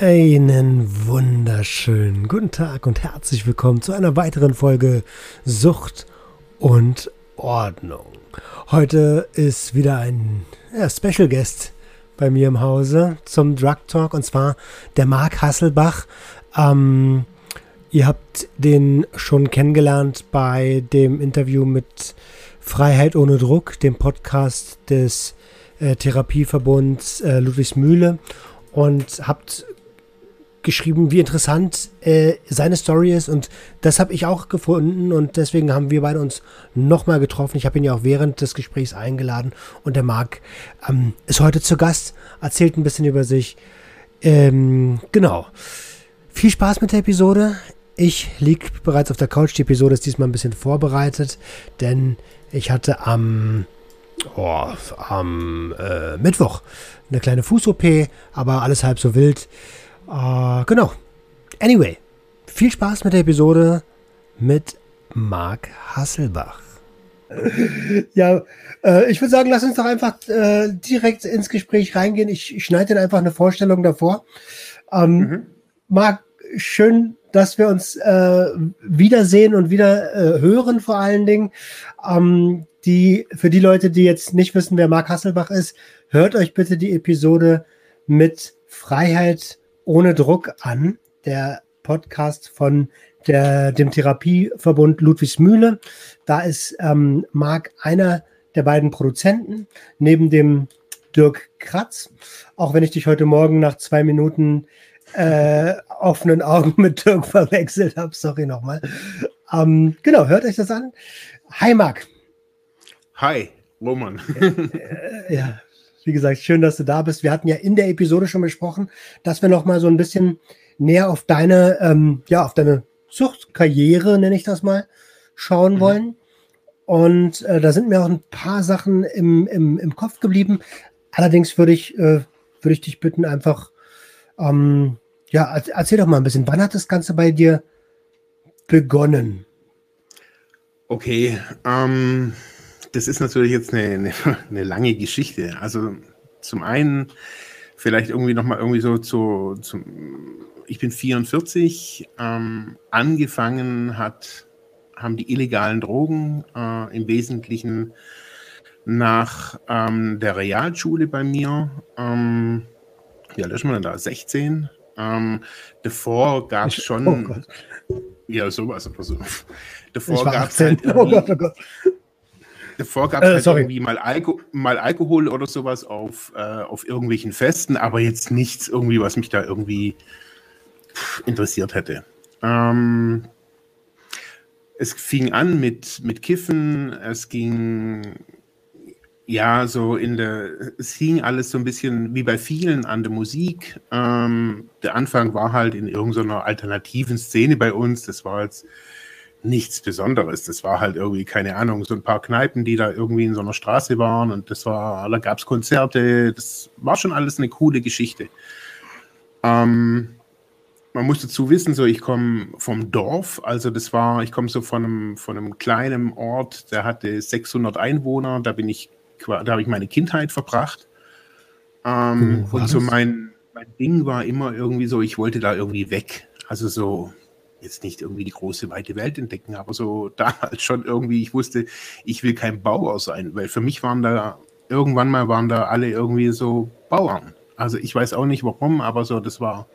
Einen wunderschönen guten Tag und herzlich willkommen zu einer weiteren Folge Sucht und Ordnung. Heute ist wieder ein ja, Special Guest bei mir im Hause zum Drug Talk und zwar der Marc Hasselbach. Ähm, ihr habt den schon kennengelernt bei dem Interview mit Freiheit ohne Druck, dem Podcast des äh, Therapieverbunds äh, Ludwigsmühle und habt geschrieben, wie interessant äh, seine Story ist und das habe ich auch gefunden und deswegen haben wir beide uns nochmal getroffen. Ich habe ihn ja auch während des Gesprächs eingeladen und der Marc ähm, ist heute zu Gast, erzählt ein bisschen über sich. Ähm, genau. Viel Spaß mit der Episode. Ich liege bereits auf der Couch. Die Episode ist diesmal ein bisschen vorbereitet, denn ich hatte am, oh, am äh, Mittwoch eine kleine Fuß-OP, aber alles halb so wild. Uh, genau. Anyway, viel Spaß mit der Episode mit Marc Hasselbach. Ja, äh, ich würde sagen, lass uns doch einfach äh, direkt ins Gespräch reingehen. Ich, ich schneide dir einfach eine Vorstellung davor. Ähm, mhm. Marc, schön, dass wir uns äh, wiedersehen und wieder äh, hören vor allen Dingen. Ähm, die, für die Leute, die jetzt nicht wissen, wer Marc Hasselbach ist, hört euch bitte die Episode mit Freiheit ohne Druck an, der Podcast von der, dem Therapieverbund Ludwigsmühle. Da ist ähm, Marc einer der beiden Produzenten, neben dem Dirk Kratz. Auch wenn ich dich heute Morgen nach zwei Minuten äh, offenen Augen mit Dirk verwechselt habe. Sorry nochmal. Ähm, genau, hört euch das an. Hi, Marc. Hi, Roman. äh, ja, wie gesagt, schön, dass du da bist. Wir hatten ja in der Episode schon besprochen, dass wir noch mal so ein bisschen näher auf deine, ähm, ja, auf deine Zuchtkarriere, nenne ich das mal, schauen mhm. wollen. Und äh, da sind mir auch ein paar Sachen im, im, im Kopf geblieben. Allerdings würde ich, äh, würde ich dich bitten, einfach, ähm, ja, erzähl doch mal ein bisschen, wann hat das Ganze bei dir begonnen? Okay, ähm, das ist natürlich jetzt eine, eine, eine, lange Geschichte. Also zum einen vielleicht irgendwie nochmal irgendwie so zu, zum, ich bin 44, ähm, angefangen hat, haben die illegalen Drogen äh, im Wesentlichen nach ähm, der Realschule bei mir, ähm, wie alt ist man da, 16? Ähm, davor gab es schon, oh ja sowas, aber so. Davor gab es halt oh Gott, oh Gott. Davor gab es äh, halt irgendwie mal, Alko mal, Alkohol oder sowas auf, äh, auf irgendwelchen Festen, aber jetzt nichts irgendwie, was mich da irgendwie interessiert hätte. Ähm, es fing an mit, mit Kiffen, es ging ja so in der, es hing alles so ein bisschen wie bei vielen an der Musik. Ähm, der Anfang war halt in irgendeiner alternativen Szene bei uns, das war jetzt nichts Besonderes. Das war halt irgendwie, keine Ahnung, so ein paar Kneipen, die da irgendwie in so einer Straße waren und das war, da gab es Konzerte, das war schon alles eine coole Geschichte. Ähm, man muss dazu wissen, so ich komme vom Dorf, also das war, ich komme so von einem, von einem kleinen Ort, der hatte 600 Einwohner, da bin ich, da habe ich meine Kindheit verbracht. Ähm, und so mein, mein Ding war immer irgendwie so, ich wollte da irgendwie weg. Also so, jetzt nicht irgendwie die große weite Welt entdecken, aber so damals schon irgendwie, ich wusste, ich will kein Bauer sein, weil für mich waren da, irgendwann mal waren da alle irgendwie so Bauern. Also ich weiß auch nicht warum, aber so, das war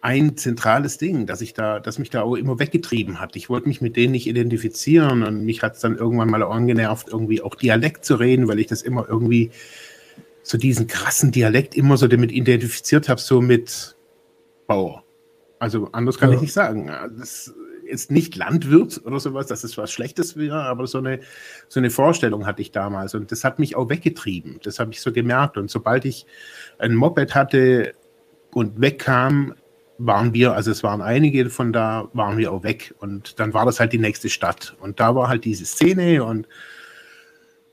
ein zentrales Ding, dass ich da, dass mich da auch immer weggetrieben hat. Ich wollte mich mit denen nicht identifizieren und mich hat es dann irgendwann mal angenervt, irgendwie auch Dialekt zu reden, weil ich das immer irgendwie so diesen krassen Dialekt immer so damit identifiziert habe, so mit Bauer. Also anders kann ja. ich nicht sagen. Das ist nicht Landwirt oder sowas, dass es was Schlechtes wäre, aber so eine, so eine Vorstellung hatte ich damals und das hat mich auch weggetrieben. Das habe ich so gemerkt und sobald ich ein Moped hatte und wegkam, waren wir, also es waren einige von da, waren wir auch weg. Und dann war das halt die nächste Stadt. Und da war halt diese Szene und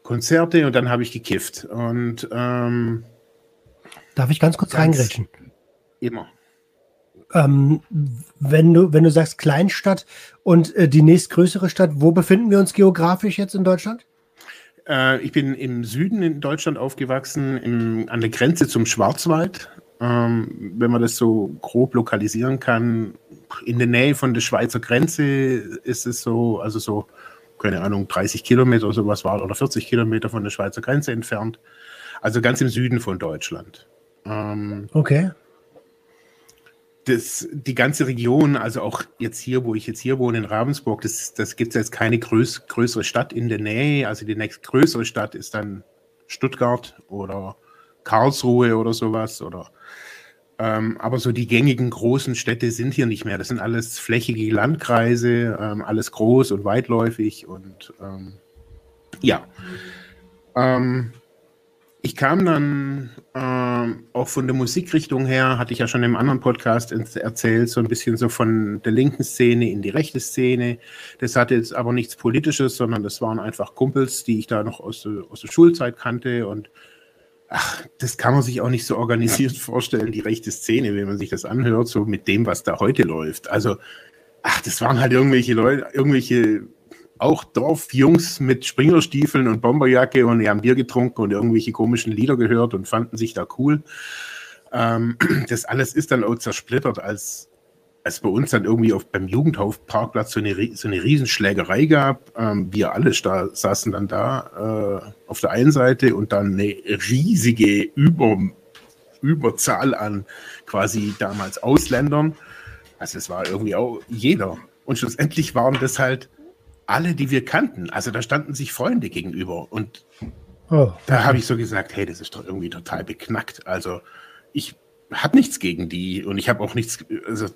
Konzerte und dann habe ich gekifft. Und ähm, Darf ich ganz kurz reingrätschen? Immer. Ähm, wenn, du, wenn du sagst Kleinstadt und äh, die nächstgrößere Stadt, wo befinden wir uns geografisch jetzt in Deutschland? Äh, ich bin im Süden in Deutschland aufgewachsen, im, an der Grenze zum Schwarzwald. Ähm, wenn man das so grob lokalisieren kann, in der Nähe von der Schweizer Grenze ist es so, also so, keine Ahnung, 30 Kilometer oder sowas war oder 40 Kilometer von der Schweizer Grenze entfernt. Also ganz im Süden von Deutschland. Ähm, okay das, die ganze Region, also auch jetzt hier, wo ich jetzt hier wohne, in Ravensburg, das, das gibt es jetzt keine größ, größere Stadt in der Nähe. Also die nächste größere Stadt ist dann Stuttgart oder Karlsruhe oder sowas. Oder, ähm, aber so die gängigen großen Städte sind hier nicht mehr. Das sind alles flächige Landkreise, ähm, alles groß und weitläufig und ähm, ja. Ähm, ich kam dann äh, auch von der Musikrichtung her, hatte ich ja schon im anderen Podcast erzählt, so ein bisschen so von der linken Szene in die rechte Szene. Das hatte jetzt aber nichts Politisches, sondern das waren einfach Kumpels, die ich da noch aus, aus der Schulzeit kannte und ach, das kann man sich auch nicht so organisiert vorstellen, die rechte Szene, wenn man sich das anhört, so mit dem, was da heute läuft. Also, ach, das waren halt irgendwelche Leute, irgendwelche auch Dorfjungs mit Springerstiefeln und Bomberjacke und die haben Bier getrunken und irgendwelche komischen Lieder gehört und fanden sich da cool. Ähm, das alles ist dann auch zersplittert, als, als bei uns dann irgendwie auf, beim Jugendhofparkplatz so eine, so eine Riesenschlägerei gab. Ähm, wir alle da, saßen dann da äh, auf der einen Seite und dann eine riesige Über, Überzahl an quasi damals Ausländern. Also es war irgendwie auch jeder. Und schlussendlich waren das halt alle, die wir kannten. Also da standen sich Freunde gegenüber. Und oh, da habe ich so gesagt, hey, das ist doch irgendwie total beknackt. Also ich habe nichts gegen die und ich habe auch nichts. Also,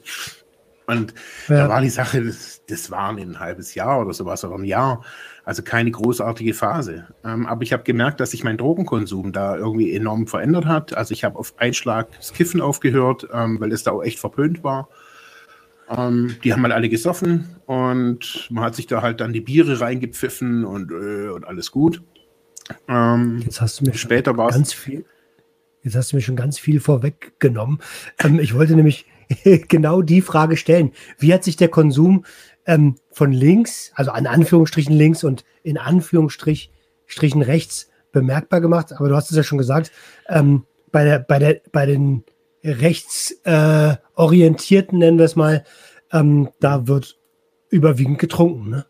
und ja. da war die Sache, das, das war ein halbes Jahr oder sowas oder ein Jahr. Also keine großartige Phase. Ähm, aber ich habe gemerkt, dass sich mein Drogenkonsum da irgendwie enorm verändert hat. Also ich habe auf Einschlag das Kiffen aufgehört, ähm, weil es da auch echt verpönt war. Ähm, die haben halt alle gesoffen und man hat sich da halt dann die Biere reingepfiffen und, äh, und alles gut. Ähm, jetzt hast du mir später war ganz viel. Jetzt hast du mir schon ganz viel vorweggenommen. Ähm, ich wollte nämlich genau die Frage stellen: Wie hat sich der Konsum ähm, von links, also an Anführungsstrichen links und in Anführungsstrichen rechts bemerkbar gemacht? Aber du hast es ja schon gesagt. Ähm, bei der, bei der, bei den rechtsorientierten, äh, nennen wir es mal, ähm, da wird überwiegend getrunken. Ne?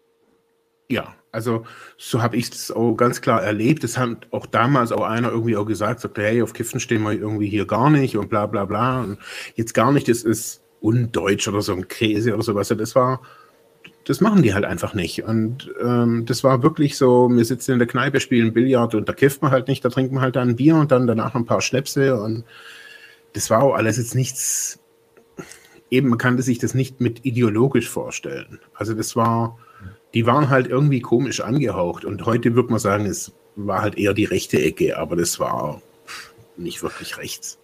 Ja, also so habe ich es auch ganz klar erlebt. Das hat auch damals auch einer irgendwie auch gesagt, sagte, hey, auf Kiffen stehen wir irgendwie hier gar nicht und bla bla bla. Und jetzt gar nicht, das ist undeutsch oder so ein Käse oder sowas. Das war, das machen die halt einfach nicht. Und ähm, das war wirklich so, wir sitzen in der Kneipe, spielen Billard und da kifft man halt nicht, da trinkt man halt dann ein Bier und dann danach ein paar Schnäpse und das war auch alles jetzt nichts, eben man kann sich das nicht mit ideologisch vorstellen. Also das war, die waren halt irgendwie komisch angehaucht und heute würde man sagen, es war halt eher die rechte Ecke, aber das war nicht wirklich rechts.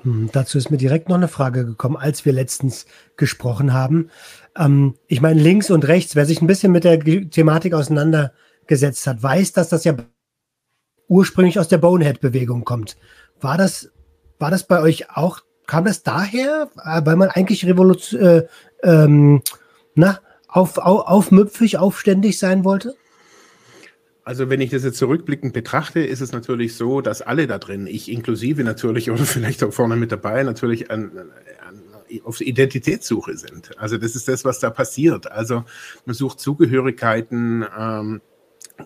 Hm, dazu ist mir direkt noch eine Frage gekommen, als wir letztens gesprochen haben. Ähm, ich meine, links und rechts, wer sich ein bisschen mit der Thematik auseinandergesetzt hat, weiß, dass das ja ursprünglich aus der Bonehead-Bewegung kommt. War das war das bei euch auch, kam das daher, äh, weil man eigentlich Revolution, äh, ähm, na, auf, auf, aufmüpfig, aufständig sein wollte? Also wenn ich das jetzt zurückblickend betrachte, ist es natürlich so, dass alle da drin, ich inklusive natürlich oder vielleicht auch vorne mit dabei, natürlich an, an, auf Identitätssuche sind. Also das ist das, was da passiert. Also man sucht Zugehörigkeiten, ähm,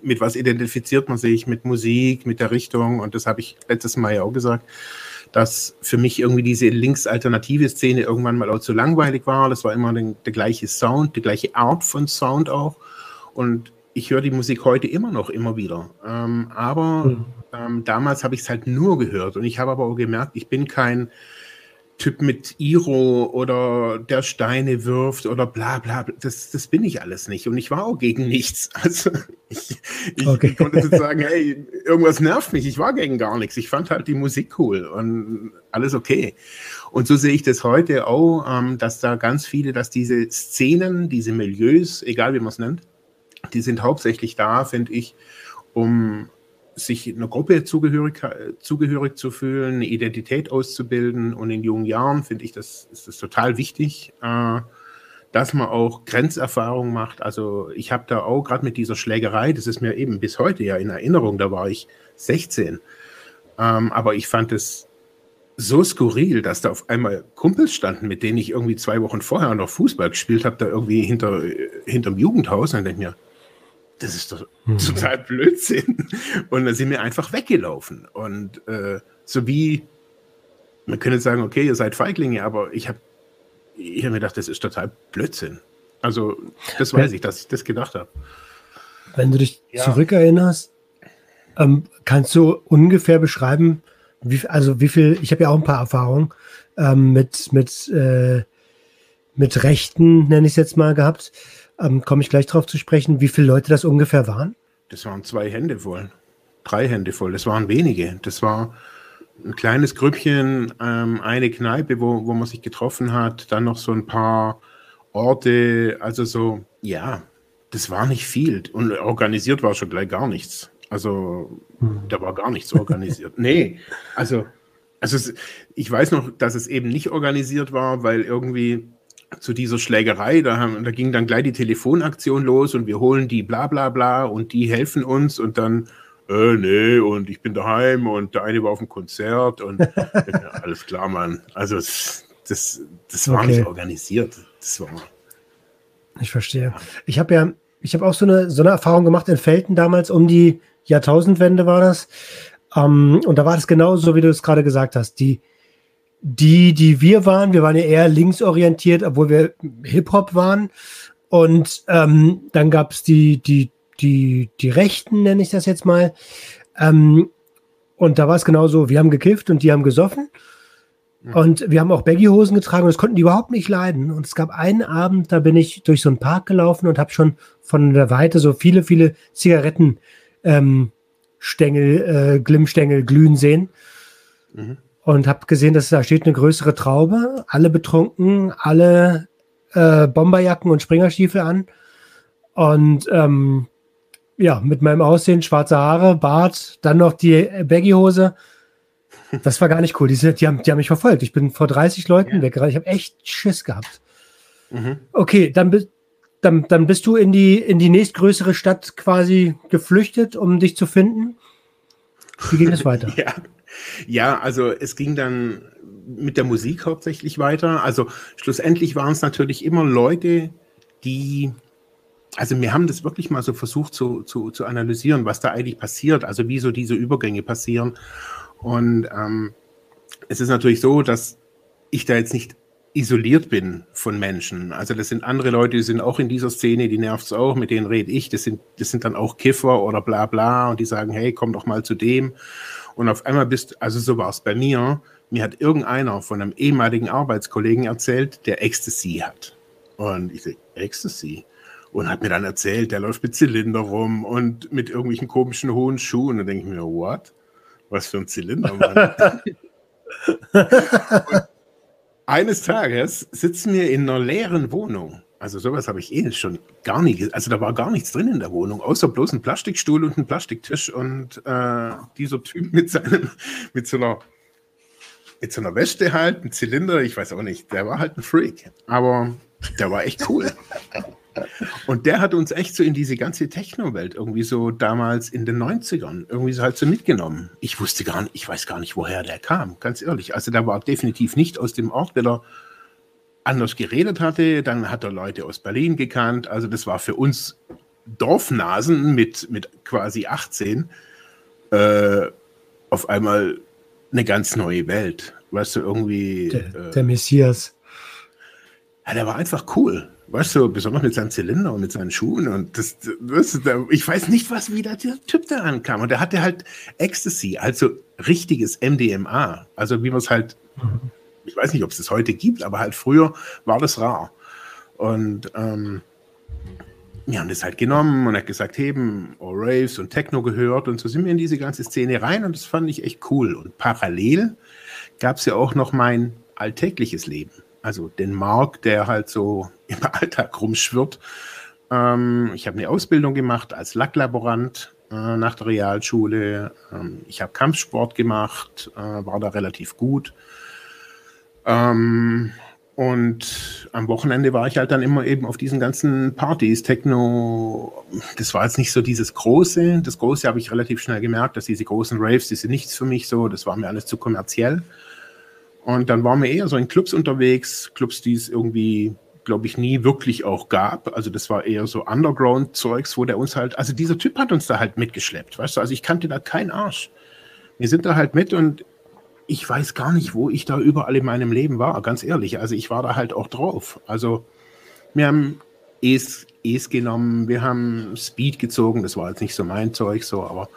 mit was identifiziert man sich, mit Musik, mit der Richtung und das habe ich letztes Mal ja auch gesagt dass für mich irgendwie diese linksalternative Szene irgendwann mal auch zu langweilig war. Das war immer den, der gleiche Sound, die gleiche Art von Sound auch. Und ich höre die Musik heute immer noch, immer wieder. Ähm, aber mhm. ähm, damals habe ich es halt nur gehört. Und ich habe aber auch gemerkt, ich bin kein Typ mit Iro oder der Steine wirft oder bla bla. Das, das bin ich alles nicht. Und ich war auch gegen nichts. Also ich, ich, okay. konnte sagen, hey, irgendwas nervt mich. Ich war gegen gar nichts. Ich fand halt die Musik cool und alles okay. Und so sehe ich das heute auch, ähm, dass da ganz viele, dass diese Szenen, diese Milieus, egal wie man es nennt, die sind hauptsächlich da, finde ich, um sich einer Gruppe zugehörig, zugehörig zu fühlen, eine Identität auszubilden. Und in jungen Jahren finde ich, das ist das total wichtig, äh, dass man auch Grenzerfahrung macht. Also ich habe da auch gerade mit dieser Schlägerei, das ist mir eben bis heute ja in Erinnerung, da war ich 16. Ähm, aber ich fand es so skurril, dass da auf einmal Kumpels standen, mit denen ich irgendwie zwei Wochen vorher noch Fußball gespielt habe, da irgendwie hinter, hinterm Jugendhaus. Und dann denke ich mir, das ist doch mhm. total Blödsinn. Und dann sind wir einfach weggelaufen. Und äh, so wie, man könnte sagen, okay, ihr seid Feiglinge, aber ich habe ich hab mir gedacht, das ist total Blödsinn. Also, das weiß ich, dass ich das gedacht habe. Wenn du dich ja. zurückerinnerst, ähm, kannst du ungefähr beschreiben, wie, also wie viel, ich habe ja auch ein paar Erfahrungen ähm, mit, mit, äh, mit Rechten, nenne ich es jetzt mal, gehabt. Ähm, Komme ich gleich darauf zu sprechen, wie viele Leute das ungefähr waren? Das waren zwei Hände voll. Drei Hände voll. Das waren wenige. Das war ein kleines Grüppchen, ähm, eine Kneipe, wo, wo man sich getroffen hat, dann noch so ein paar Orte, also so, ja, das war nicht viel. Und organisiert war schon gleich gar nichts. Also, hm. da war gar nichts organisiert. nee, also, also ich weiß noch, dass es eben nicht organisiert war, weil irgendwie zu dieser Schlägerei, da, haben, da ging dann gleich die Telefonaktion los und wir holen die bla bla bla und die helfen uns und dann, äh, nee, und ich bin daheim und der eine war auf dem Konzert und ja, alles klar, Mann. Also das, das, das war okay. nicht organisiert. Das war. Ich verstehe. Ich habe ja, ich habe auch so eine, so eine Erfahrung gemacht in Felten damals, um die Jahrtausendwende war das. Ähm, und da war das genauso, wie du es gerade gesagt hast. Die, die, die wir waren, wir waren ja eher linksorientiert, obwohl wir Hip-Hop waren. Und ähm, dann gab es die, die, die, die Rechten, nenne ich das jetzt mal. Ähm, und da war es genauso, wir haben gekifft und die haben gesoffen. Mhm. Und wir haben auch Baggy-Hosen getragen und das konnten die überhaupt nicht leiden. Und es gab einen Abend, da bin ich durch so einen Park gelaufen und habe schon von der Weite so viele, viele Zigaretten ähm, äh, Glimmstängel glühen sehen. Mhm und habe gesehen, dass da steht eine größere Traube, alle betrunken, alle äh, Bomberjacken und Springerstiefel an. Und ähm, ja, mit meinem Aussehen, schwarze Haare, Bart, dann noch die Baggy-Hose. Das war gar nicht cool. Die, sind, die, haben, die haben mich verfolgt. Ich bin vor 30 Leuten ja. weggerannt. Ich habe echt Schiss gehabt. Mhm. Okay, dann, dann, dann bist du in die, in die nächstgrößere Stadt quasi geflüchtet, um dich zu finden. Wie ging es weiter? ja. Ja, also es ging dann mit der Musik hauptsächlich weiter. Also schlussendlich waren es natürlich immer Leute, die, also wir haben das wirklich mal so versucht zu, zu, zu analysieren, was da eigentlich passiert, also wie so diese Übergänge passieren. Und ähm, es ist natürlich so, dass ich da jetzt nicht isoliert bin von Menschen. Also das sind andere Leute, die sind auch in dieser Szene, die nervt es auch, mit denen rede ich. Das sind, das sind dann auch Kiffer oder bla bla und die sagen, hey, komm doch mal zu dem. Und auf einmal bist, also so war es bei mir, mir hat irgendeiner von einem ehemaligen Arbeitskollegen erzählt, der Ecstasy hat. Und ich sage, Ecstasy? Und hat mir dann erzählt, der läuft mit Zylinder rum und mit irgendwelchen komischen hohen Schuhen. Und dann denke ich mir, what? Was für ein Zylinder, Mann. eines Tages sitzen wir in einer leeren Wohnung also sowas habe ich eh schon gar nicht. Also da war gar nichts drin in der Wohnung, außer bloß ein Plastikstuhl und ein Plastiktisch und äh, dieser Typ mit seinem, mit so einer, mit so einer Weste halt, ein Zylinder, ich weiß auch nicht, der war halt ein Freak. Aber der war echt cool. Und der hat uns echt so in diese ganze Techno-Welt irgendwie so damals in den 90ern irgendwie so halt so mitgenommen. Ich wusste gar nicht, ich weiß gar nicht, woher der kam, ganz ehrlich. Also der war definitiv nicht aus dem Ort, weil er anders geredet hatte. Dann hat er Leute aus Berlin gekannt. Also das war für uns Dorfnasen mit, mit quasi 18 äh, auf einmal eine ganz neue Welt. Weißt du, irgendwie. Der, äh, der Messias. Ja, der war einfach cool. Weißt du, besonders mit seinem Zylinder und mit seinen Schuhen. Und das, das, ich weiß nicht, was wieder der Typ da ankam. Und der hatte halt Ecstasy, also richtiges MDMA. Also wie man es halt mhm ich weiß nicht, ob es das heute gibt, aber halt früher war das rar. Und ähm, wir haben das halt genommen und hat gesagt, eben, oh, Raves und Techno gehört und so sind wir in diese ganze Szene rein und das fand ich echt cool. Und parallel gab es ja auch noch mein alltägliches Leben. Also den Mark, der halt so im Alltag rumschwirrt. Ähm, ich habe eine Ausbildung gemacht als Lacklaborant äh, nach der Realschule. Ähm, ich habe Kampfsport gemacht, äh, war da relativ gut. Ähm, und am Wochenende war ich halt dann immer eben auf diesen ganzen Partys, Techno. Das war jetzt nicht so dieses Große. Das Große habe ich relativ schnell gemerkt, dass diese großen Raves, die sind nichts für mich so. Das war mir alles zu kommerziell. Und dann waren wir eher so in Clubs unterwegs, Clubs, die es irgendwie, glaube ich, nie wirklich auch gab. Also das war eher so Underground-Zeugs, wo der uns halt, also dieser Typ hat uns da halt mitgeschleppt, weißt du, also ich kannte da keinen Arsch. Wir sind da halt mit und ich weiß gar nicht, wo ich da überall in meinem Leben war, ganz ehrlich. Also ich war da halt auch drauf. Also wir haben Es, es genommen, wir haben Speed gezogen, das war jetzt nicht so mein Zeug, so, aber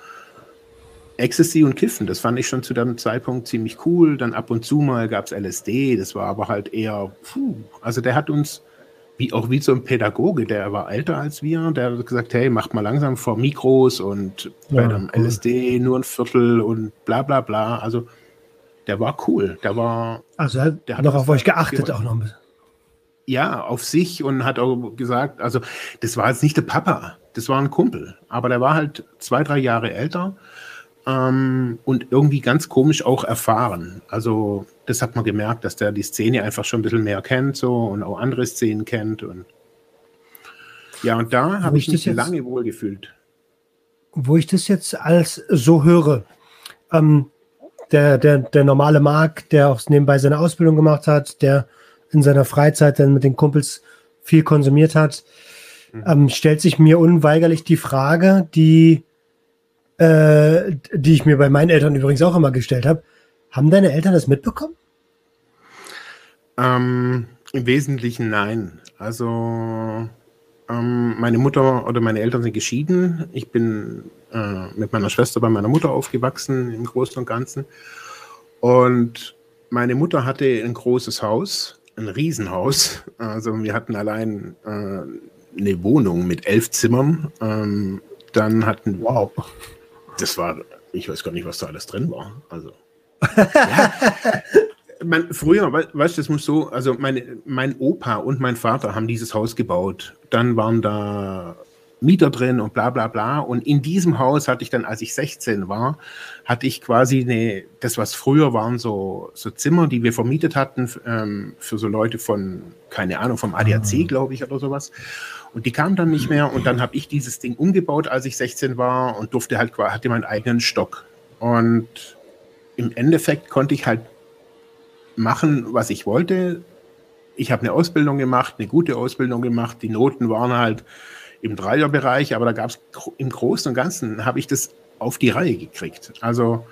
Ecstasy und Kiffen, das fand ich schon zu dem Zeitpunkt ziemlich cool. Dann ab und zu mal gab es LSD, das war aber halt eher, puh, also der hat uns, wie auch wie so ein Pädagoge, der war älter als wir, der hat gesagt, hey, macht mal langsam vor Mikros und ja, bei dem cool. LSD nur ein Viertel und bla bla bla. Also der war cool. Der war. Also er der hat noch auf euch geachtet auch noch ein bisschen. Ja, auf sich und hat auch gesagt, also das war jetzt nicht der Papa, das war ein Kumpel, aber der war halt zwei, drei Jahre älter ähm, und irgendwie ganz komisch auch erfahren. Also das hat man gemerkt, dass der die Szene einfach schon ein bisschen mehr kennt so und auch andere Szenen kennt und ja, und da habe ich mich lange wohlgefühlt. Wo ich das jetzt als so höre, ähm, der, der, der normale Marc, der auch nebenbei seine Ausbildung gemacht hat, der in seiner Freizeit dann mit den Kumpels viel konsumiert hat, mhm. ähm, stellt sich mir unweigerlich die Frage, die, äh, die ich mir bei meinen Eltern übrigens auch immer gestellt habe. Haben deine Eltern das mitbekommen? Ähm, Im Wesentlichen nein. Also ähm, meine Mutter oder meine Eltern sind geschieden. Ich bin äh, mit meiner Schwester bei meiner Mutter aufgewachsen im Großen und Ganzen. Und meine Mutter hatte ein großes Haus, ein Riesenhaus. Also wir hatten allein äh, eine Wohnung mit elf Zimmern. Ähm, dann hatten wow, das war, ich weiß gar nicht, was da alles drin war. Also ja, man, früher, weißt du, das muss so, also meine, mein Opa und mein Vater haben dieses Haus gebaut. Dann waren da Mieter drin und bla bla bla. Und in diesem Haus hatte ich dann, als ich 16 war, hatte ich quasi eine, das was früher waren so, so Zimmer, die wir vermietet hatten ähm, für so Leute von, keine Ahnung, vom ADAC, ah. glaube ich, oder sowas. Und die kamen dann nicht mehr und dann habe ich dieses Ding umgebaut, als ich 16 war und durfte halt, hatte meinen eigenen Stock. Und im Endeffekt konnte ich halt machen, was ich wollte. Ich habe eine Ausbildung gemacht, eine gute Ausbildung gemacht. Die Noten waren halt im Dreierbereich, aber da gab es im Großen und Ganzen, habe ich das auf die Reihe gekriegt. Also,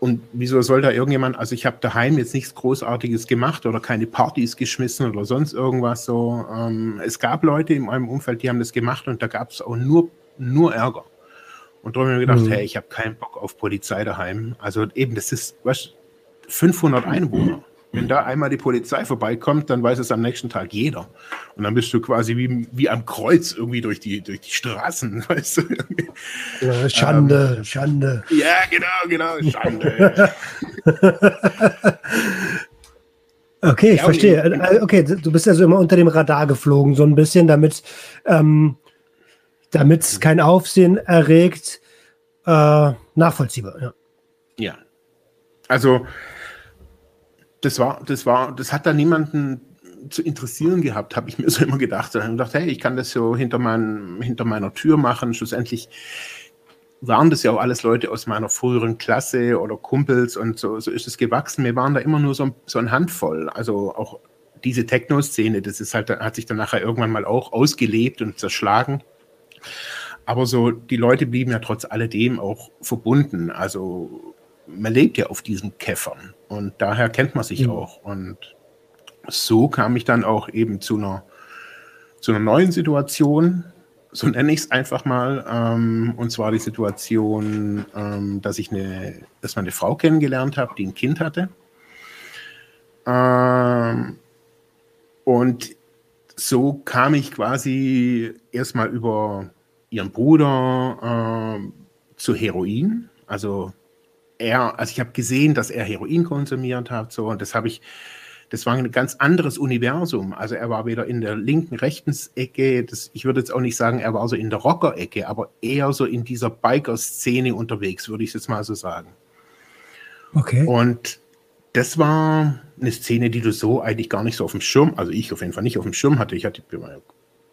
und wieso soll da irgendjemand, also ich habe daheim jetzt nichts Großartiges gemacht oder keine Partys geschmissen oder sonst irgendwas so. Ähm, es gab Leute in meinem Umfeld, die haben das gemacht und da gab es auch nur, nur Ärger. Und darum habe ich mir gedacht, mhm. hey, ich habe keinen Bock auf Polizei daheim. Also eben, das ist, was, 500 Einwohner. Wenn da einmal die Polizei vorbeikommt, dann weiß es am nächsten Tag jeder. Und dann bist du quasi wie, wie am Kreuz irgendwie durch die, durch die Straßen, weißt du? Ja, Schande, ähm, Schande. Ja, genau, genau, Schande. okay, ich ja, verstehe. Äh, okay, du bist also immer unter dem Radar geflogen, so ein bisschen, damit ähm, es kein Aufsehen erregt. Äh, nachvollziehbar, ja. Ja. Also, das war, das war, das hat da niemanden zu interessieren gehabt, habe ich mir so immer gedacht. Da habe ich gedacht, hey, ich kann das so hinter, mein, hinter meiner Tür machen. Schlussendlich waren das ja auch alles Leute aus meiner früheren Klasse oder Kumpels und so, so ist es gewachsen. Wir waren da immer nur so, so eine Handvoll. Also auch diese Techno-Szene, das ist halt, hat sich dann nachher irgendwann mal auch ausgelebt und zerschlagen. Aber so, die Leute blieben ja trotz alledem auch verbunden. Also man lebt ja auf diesen Käffern und daher kennt man sich mhm. auch. Und so kam ich dann auch eben zu einer, zu einer neuen Situation, so nenne ich es einfach mal. Ähm, und zwar die Situation, ähm, dass ich eine, dass man eine Frau kennengelernt habe, die ein Kind hatte. Ähm, und so kam ich quasi erstmal über ihren Bruder äh, zu Heroin. Also er, also ich habe gesehen, dass er Heroin konsumiert hat, so und das habe ich, das war ein ganz anderes Universum. Also er war weder in der linken, rechten Ecke, das, ich würde jetzt auch nicht sagen, er war so in der Rocker-Ecke, aber eher so in dieser Biker-Szene unterwegs, würde ich jetzt mal so sagen. Okay. Und das war eine Szene, die du so eigentlich gar nicht so auf dem Schirm, also ich auf jeden Fall nicht auf dem Schirm hatte. Ich hatte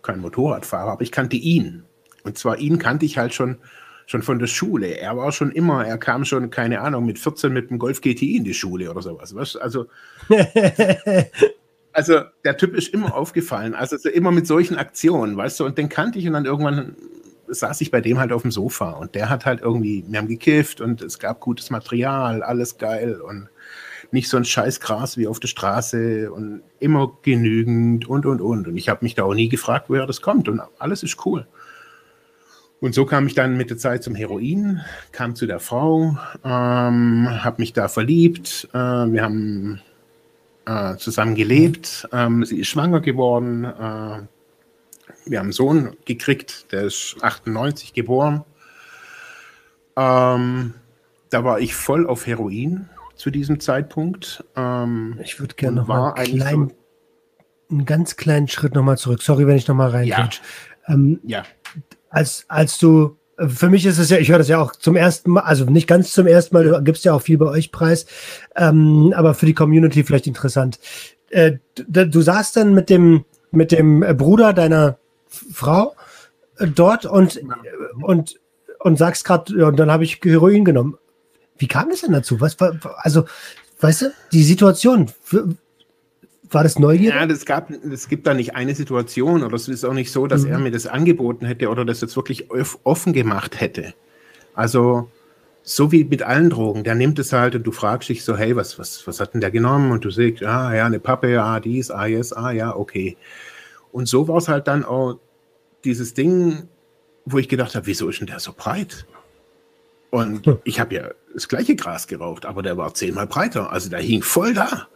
kein Motorradfahrer, aber ich kannte ihn. Und zwar ihn kannte ich halt schon, schon von der Schule. Er war schon immer, er kam schon, keine Ahnung, mit 14 mit dem Golf GTI in die Schule oder sowas. Weißt? Also, also der Typ ist immer aufgefallen, also so immer mit solchen Aktionen, weißt du, und den kannte ich und dann irgendwann saß ich bei dem halt auf dem Sofa und der hat halt irgendwie, wir haben gekifft und es gab gutes Material, alles geil und nicht so ein scheiß Gras wie auf der Straße und immer genügend und und und. Und ich habe mich da auch nie gefragt, woher das kommt und alles ist cool. Und so kam ich dann mit der Zeit zum Heroin, kam zu der Frau, ähm, habe mich da verliebt. Äh, wir haben äh, zusammen gelebt. Ähm, sie ist schwanger geworden. Äh, wir haben einen Sohn gekriegt, der ist 98 geboren. Ähm, da war ich voll auf Heroin zu diesem Zeitpunkt. Ähm, ich würde gerne noch mal einen, kleinen, so einen ganz kleinen Schritt nochmal zurück. Sorry, wenn ich nochmal rein ja. Ähm, ja als, als du, für mich ist es ja, ich höre das ja auch zum ersten Mal, also nicht ganz zum ersten Mal, du gibst ja auch viel bei euch preis, ähm, aber für die Community vielleicht interessant. Äh, du, du saßt dann mit dem, mit dem Bruder deiner Frau äh, dort und, und, und sagst gerade, ja, und dann habe ich Heroin genommen. Wie kam das denn dazu? Was, also, weißt du, die Situation, war das Neugier? Ja, das gab, es gibt da nicht eine Situation oder es ist auch nicht so, dass mhm. er mir das angeboten hätte oder das jetzt wirklich offen gemacht hätte. Also, so wie mit allen Drogen, der nimmt es halt und du fragst dich so, hey, was, was, was hat denn der genommen? Und du sagst, ah, ja, eine Pappe, ah, dies, ah, yes, ah, ja, okay. Und so war es halt dann auch dieses Ding, wo ich gedacht habe, wieso ist denn der so breit? Und hm. ich habe ja das gleiche Gras geraucht, aber der war zehnmal breiter. Also der hing voll da.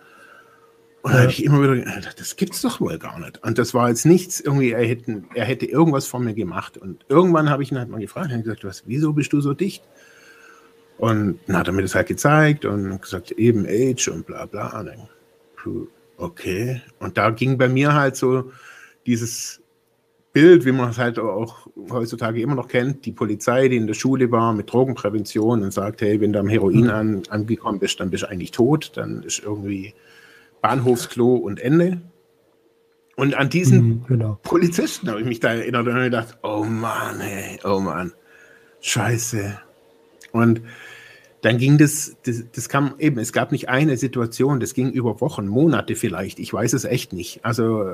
Und da habe ich immer wieder gedacht, das gibt's doch wohl gar nicht. Und das war jetzt nichts, irgendwie, er hätte, er hätte irgendwas von mir gemacht. Und irgendwann habe ich ihn halt mal gefragt, und gesagt, was, wieso bist du so dicht? Und dann hat er mir das halt gezeigt und gesagt, eben Age und bla bla. Und dann, okay. Und da ging bei mir halt so dieses Bild, wie man es halt auch heutzutage immer noch kennt, die Polizei, die in der Schule war mit Drogenprävention und sagt, hey, wenn du am Heroin mhm. an, angekommen bist, dann bist du eigentlich tot, dann ist irgendwie Bahnhofsklo und Ende. Und an diesen mhm, genau. Polizisten habe ich mich da erinnert und gedacht, oh Mann, ey, oh Mann, scheiße. Und dann ging das, das, das kam eben, es gab nicht eine Situation, das ging über Wochen, Monate vielleicht, ich weiß es echt nicht. Also,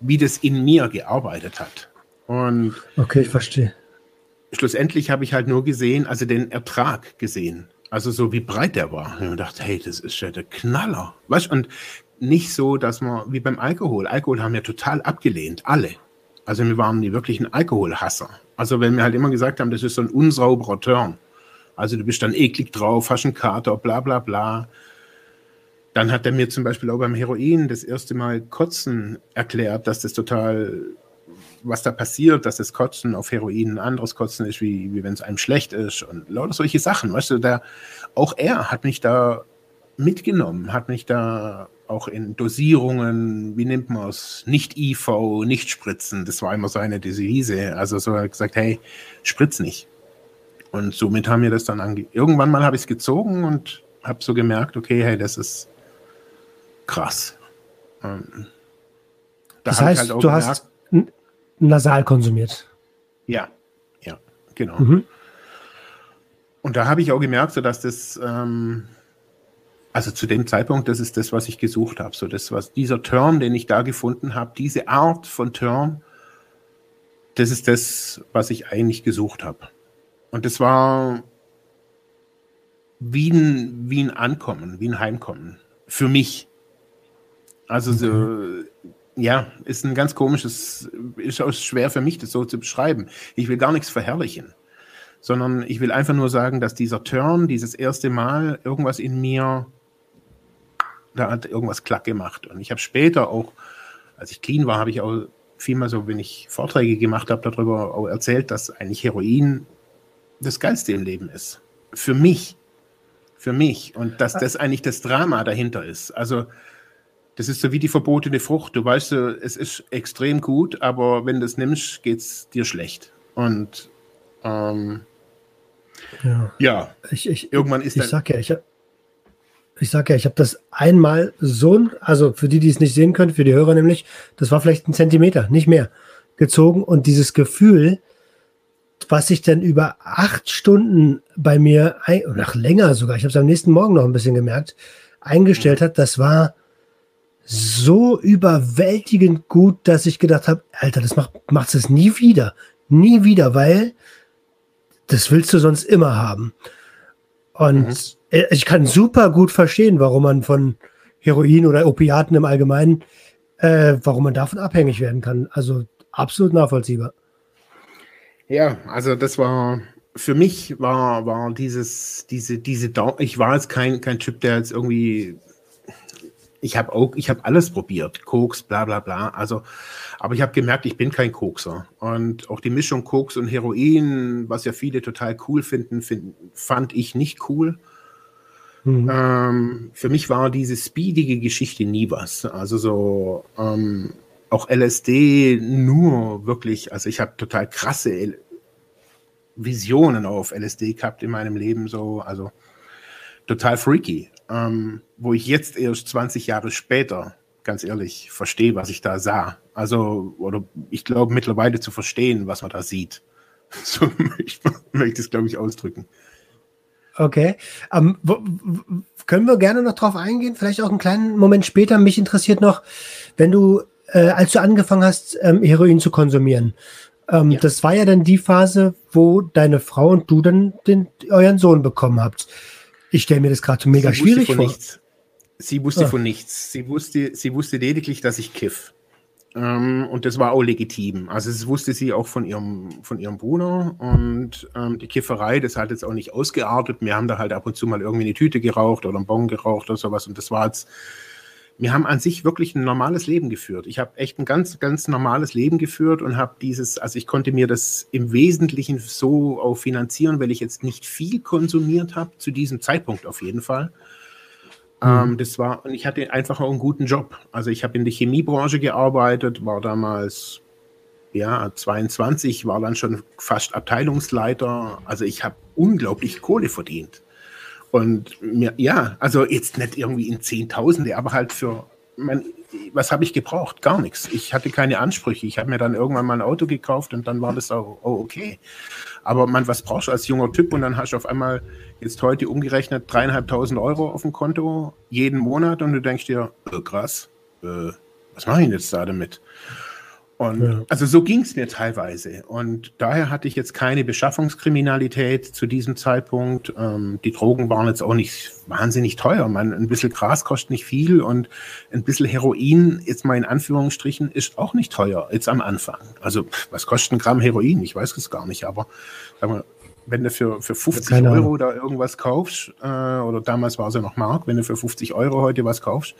wie das in mir gearbeitet hat. Und okay, ich verstehe. Schlussendlich habe ich halt nur gesehen, also den Ertrag gesehen. Also so wie breit der war. Und ich dachte, hey, das ist ja der Knaller. Weißt? Und nicht so, dass man, wie beim Alkohol, Alkohol haben wir total abgelehnt, alle. Also wir waren die wirklichen Alkoholhasser. Also wenn wir halt immer gesagt haben, das ist so ein unsauberer Turn. Also du bist dann eklig drauf, hast einen Kater, bla bla bla. Dann hat er mir zum Beispiel auch beim Heroin das erste Mal Kotzen erklärt, dass das total, was da passiert, dass das Kotzen auf Heroin ein anderes Kotzen ist, wie, wie wenn es einem schlecht ist und lauter solche Sachen. Weißt du, der, auch er hat mich da mitgenommen, hat mich da auch in Dosierungen, wie nennt man es, nicht IV, nicht spritzen. Das war immer so eine Devise. Also so hat gesagt, hey, spritz nicht. Und somit haben wir das dann ange Irgendwann mal habe ich es gezogen und habe so gemerkt, okay, hey, das ist krass. Ähm, da das heißt, halt du gemerkt, hast nasal konsumiert. Ja, ja, genau. Mhm. Und da habe ich auch gemerkt, so dass das ähm, also zu dem Zeitpunkt, das ist das, was ich gesucht habe. So das, was dieser Turn, den ich da gefunden habe, diese Art von Turn, das ist das, was ich eigentlich gesucht habe. Und das war wie ein, wie ein Ankommen, wie ein Heimkommen. Für mich. Also so, ja, ist ein ganz komisches, ist auch schwer für mich, das so zu beschreiben. Ich will gar nichts verherrlichen, sondern ich will einfach nur sagen, dass dieser Turn, dieses erste Mal irgendwas in mir da hat irgendwas klack gemacht. Und ich habe später auch, als ich clean war, habe ich auch vielmal so, wenn ich Vorträge gemacht habe, darüber auch erzählt, dass eigentlich Heroin das Geilste im Leben ist. Für mich. Für mich. Und dass das eigentlich das Drama dahinter ist. Also, das ist so wie die verbotene Frucht. Du weißt, es ist extrem gut, aber wenn du es nimmst, geht es dir schlecht. Und ähm, ja. ja, ich, ich, irgendwann ist ich sag ja, ich habe ich sag ja, ich habe das einmal so, also für die, die es nicht sehen können, für die Hörer nämlich, das war vielleicht ein Zentimeter, nicht mehr, gezogen und dieses Gefühl, was sich dann über acht Stunden bei mir, nach länger sogar, ich habe es am nächsten Morgen noch ein bisschen gemerkt, eingestellt hat, das war so überwältigend gut, dass ich gedacht habe, Alter, das macht es nie wieder. Nie wieder, weil das willst du sonst immer haben. Und mhm. ich kann super gut verstehen, warum man von Heroin oder Opiaten im Allgemeinen, äh, warum man davon abhängig werden kann. Also absolut nachvollziehbar. Ja, also das war für mich war, war dieses, diese, diese, ich war jetzt kein, kein Typ, der jetzt irgendwie ich habe auch, ich habe alles probiert, Koks, bla bla bla. Also, aber ich habe gemerkt, ich bin kein Kokser. Und auch die Mischung Koks und Heroin, was ja viele total cool finden, find, fand ich nicht cool. Mhm. Ähm, für mich war diese speedige Geschichte nie was. Also so ähm, auch LSD nur wirklich, also ich habe total krasse Visionen auf LSD gehabt in meinem Leben, so, also total freaky ähm, wo ich jetzt erst 20 Jahre später, ganz ehrlich, verstehe, was ich da sah. Also, oder ich glaube mittlerweile zu verstehen, was man da sieht. So möchte ich das, glaube ich, ausdrücken. Okay. Ähm, können wir gerne noch drauf eingehen? Vielleicht auch einen kleinen Moment später. Mich interessiert noch, wenn du, äh, als du angefangen hast, ähm, Heroin zu konsumieren. Ähm, ja. Das war ja dann die Phase, wo deine Frau und du dann den, euren Sohn bekommen habt. Ich stelle mir das gerade mega sie schwierig vor. Nichts. Sie wusste ah. von nichts. Sie wusste, sie wusste lediglich, dass ich kiff. Ähm, und das war auch legitim. Also das wusste sie auch von ihrem, von ihrem Bruder. Und ähm, die Kifferei, das hat jetzt auch nicht ausgeartet. Wir haben da halt ab und zu mal irgendwie eine Tüte geraucht oder einen Bon geraucht oder sowas. Und das war jetzt wir haben an sich wirklich ein normales Leben geführt. Ich habe echt ein ganz, ganz normales Leben geführt und habe dieses, also ich konnte mir das im Wesentlichen so auch finanzieren, weil ich jetzt nicht viel konsumiert habe, zu diesem Zeitpunkt auf jeden Fall. Mhm. Ähm, das war, und ich hatte einfach auch einen guten Job. Also ich habe in der Chemiebranche gearbeitet, war damals ja 22, war dann schon fast Abteilungsleiter. Also ich habe unglaublich Kohle verdient. Und mir, ja, also jetzt nicht irgendwie in Zehntausende, aber halt für, mein, was habe ich gebraucht? Gar nichts. Ich hatte keine Ansprüche. Ich habe mir dann irgendwann mal ein Auto gekauft und dann war das auch oh, okay. Aber man, was brauchst du als junger Typ? Und dann hast du auf einmal jetzt heute umgerechnet dreieinhalbtausend Euro auf dem Konto jeden Monat und du denkst dir, oh, krass, äh, was mache ich jetzt da damit? Und ja. also so ging es mir teilweise. Und daher hatte ich jetzt keine Beschaffungskriminalität zu diesem Zeitpunkt. Ähm, die Drogen waren jetzt auch nicht wahnsinnig teuer. Man, ein bisschen Gras kostet nicht viel und ein bisschen Heroin, jetzt mal in Anführungsstrichen, ist auch nicht teuer, jetzt am Anfang. Also was kostet ein Gramm Heroin? Ich weiß es gar nicht, aber mal, wenn du für, für 50 Euro da irgendwas kaufst, äh, oder damals war es ja noch Mark, wenn du für 50 Euro heute was kaufst,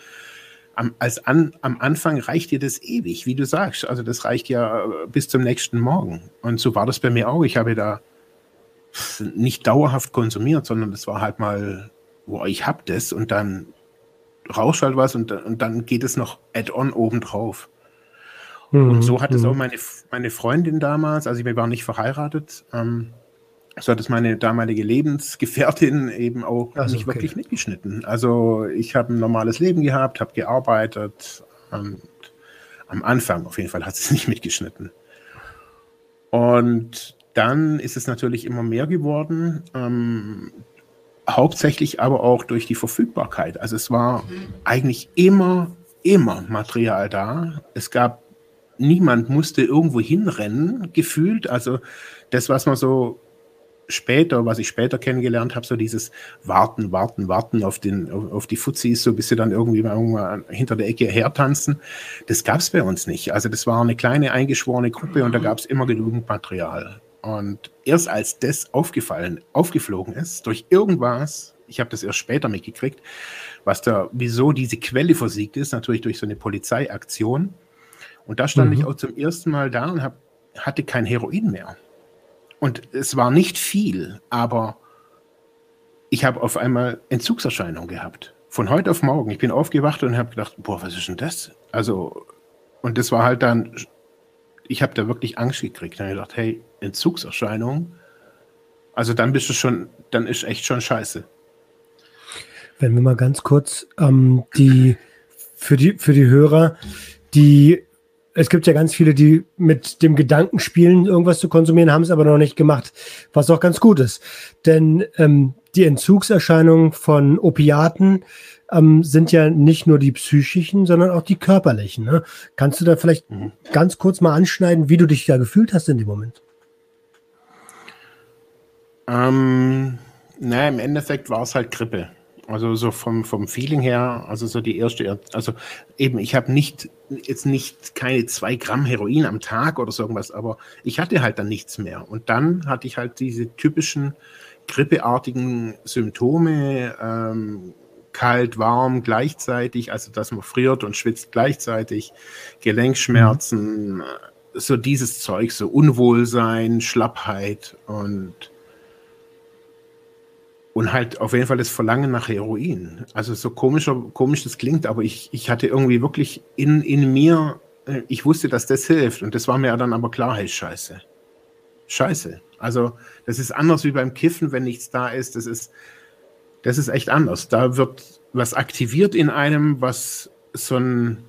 am, als an, am Anfang reicht dir das ewig, wie du sagst. Also das reicht ja äh, bis zum nächsten Morgen. Und so war das bei mir auch. Ich habe da nicht dauerhaft konsumiert, sondern das war halt mal, wo ich hab das und dann rausch halt was und, und dann geht es noch add-on obendrauf. Mhm. Und so hat es mhm. auch meine, meine Freundin damals, also wir waren nicht verheiratet, ähm, so hat es meine damalige Lebensgefährtin eben auch also, nicht okay. wirklich mitgeschnitten. Also ich habe ein normales Leben gehabt, habe gearbeitet und am Anfang auf jeden Fall hat sie es nicht mitgeschnitten. Und dann ist es natürlich immer mehr geworden, ähm, hauptsächlich aber auch durch die Verfügbarkeit. Also es war eigentlich immer, immer Material da. Es gab, niemand musste irgendwo hinrennen, gefühlt. Also das, was man so später, was ich später kennengelernt habe, so dieses Warten, Warten, Warten auf, den, auf die Fuzis, so bis sie dann irgendwie mal hinter der Ecke hertanzen, das gab es bei uns nicht. Also das war eine kleine eingeschworene Gruppe und da gab es immer genügend Material. Und erst als das aufgefallen, aufgeflogen ist, durch irgendwas, ich habe das erst später mitgekriegt, was da, wieso diese Quelle versiegt ist, natürlich durch so eine Polizeiaktion. Und da stand mhm. ich auch zum ersten Mal da und hab, hatte kein Heroin mehr. Und es war nicht viel, aber ich habe auf einmal Entzugserscheinungen gehabt. Von heute auf morgen. Ich bin aufgewacht und habe gedacht, boah, was ist denn das? Also, und das war halt dann, ich habe da wirklich Angst gekriegt. Dann habe ich gedacht, hey, Entzugserscheinungen. Also dann bist du schon, dann ist echt schon scheiße. Wenn wir mal ganz kurz ähm, die für die für die Hörer, die es gibt ja ganz viele, die mit dem Gedanken spielen, irgendwas zu konsumieren, haben es aber noch nicht gemacht, was auch ganz gut ist. Denn ähm, die Entzugserscheinungen von Opiaten ähm, sind ja nicht nur die psychischen, sondern auch die körperlichen. Ne? Kannst du da vielleicht mhm. ganz kurz mal anschneiden, wie du dich da gefühlt hast in dem Moment? Ähm, naja, im Endeffekt war es halt Grippe. Also so vom, vom Feeling her, also so die erste, also eben, ich habe nicht, jetzt nicht keine zwei Gramm Heroin am Tag oder so irgendwas, aber ich hatte halt dann nichts mehr. Und dann hatte ich halt diese typischen grippeartigen Symptome, ähm, kalt, warm gleichzeitig, also dass man friert und schwitzt gleichzeitig, Gelenkschmerzen, mhm. so dieses Zeug, so Unwohlsein, Schlappheit und und halt auf jeden Fall das Verlangen nach Heroin. Also so komischer, komisch das klingt, aber ich, ich hatte irgendwie wirklich in, in mir, äh, ich wusste, dass das hilft. Und das war mir dann aber klar, hey, scheiße. Scheiße. Also das ist anders wie beim Kiffen, wenn nichts da ist. Das ist, das ist echt anders. Da wird was aktiviert in einem, was so ein,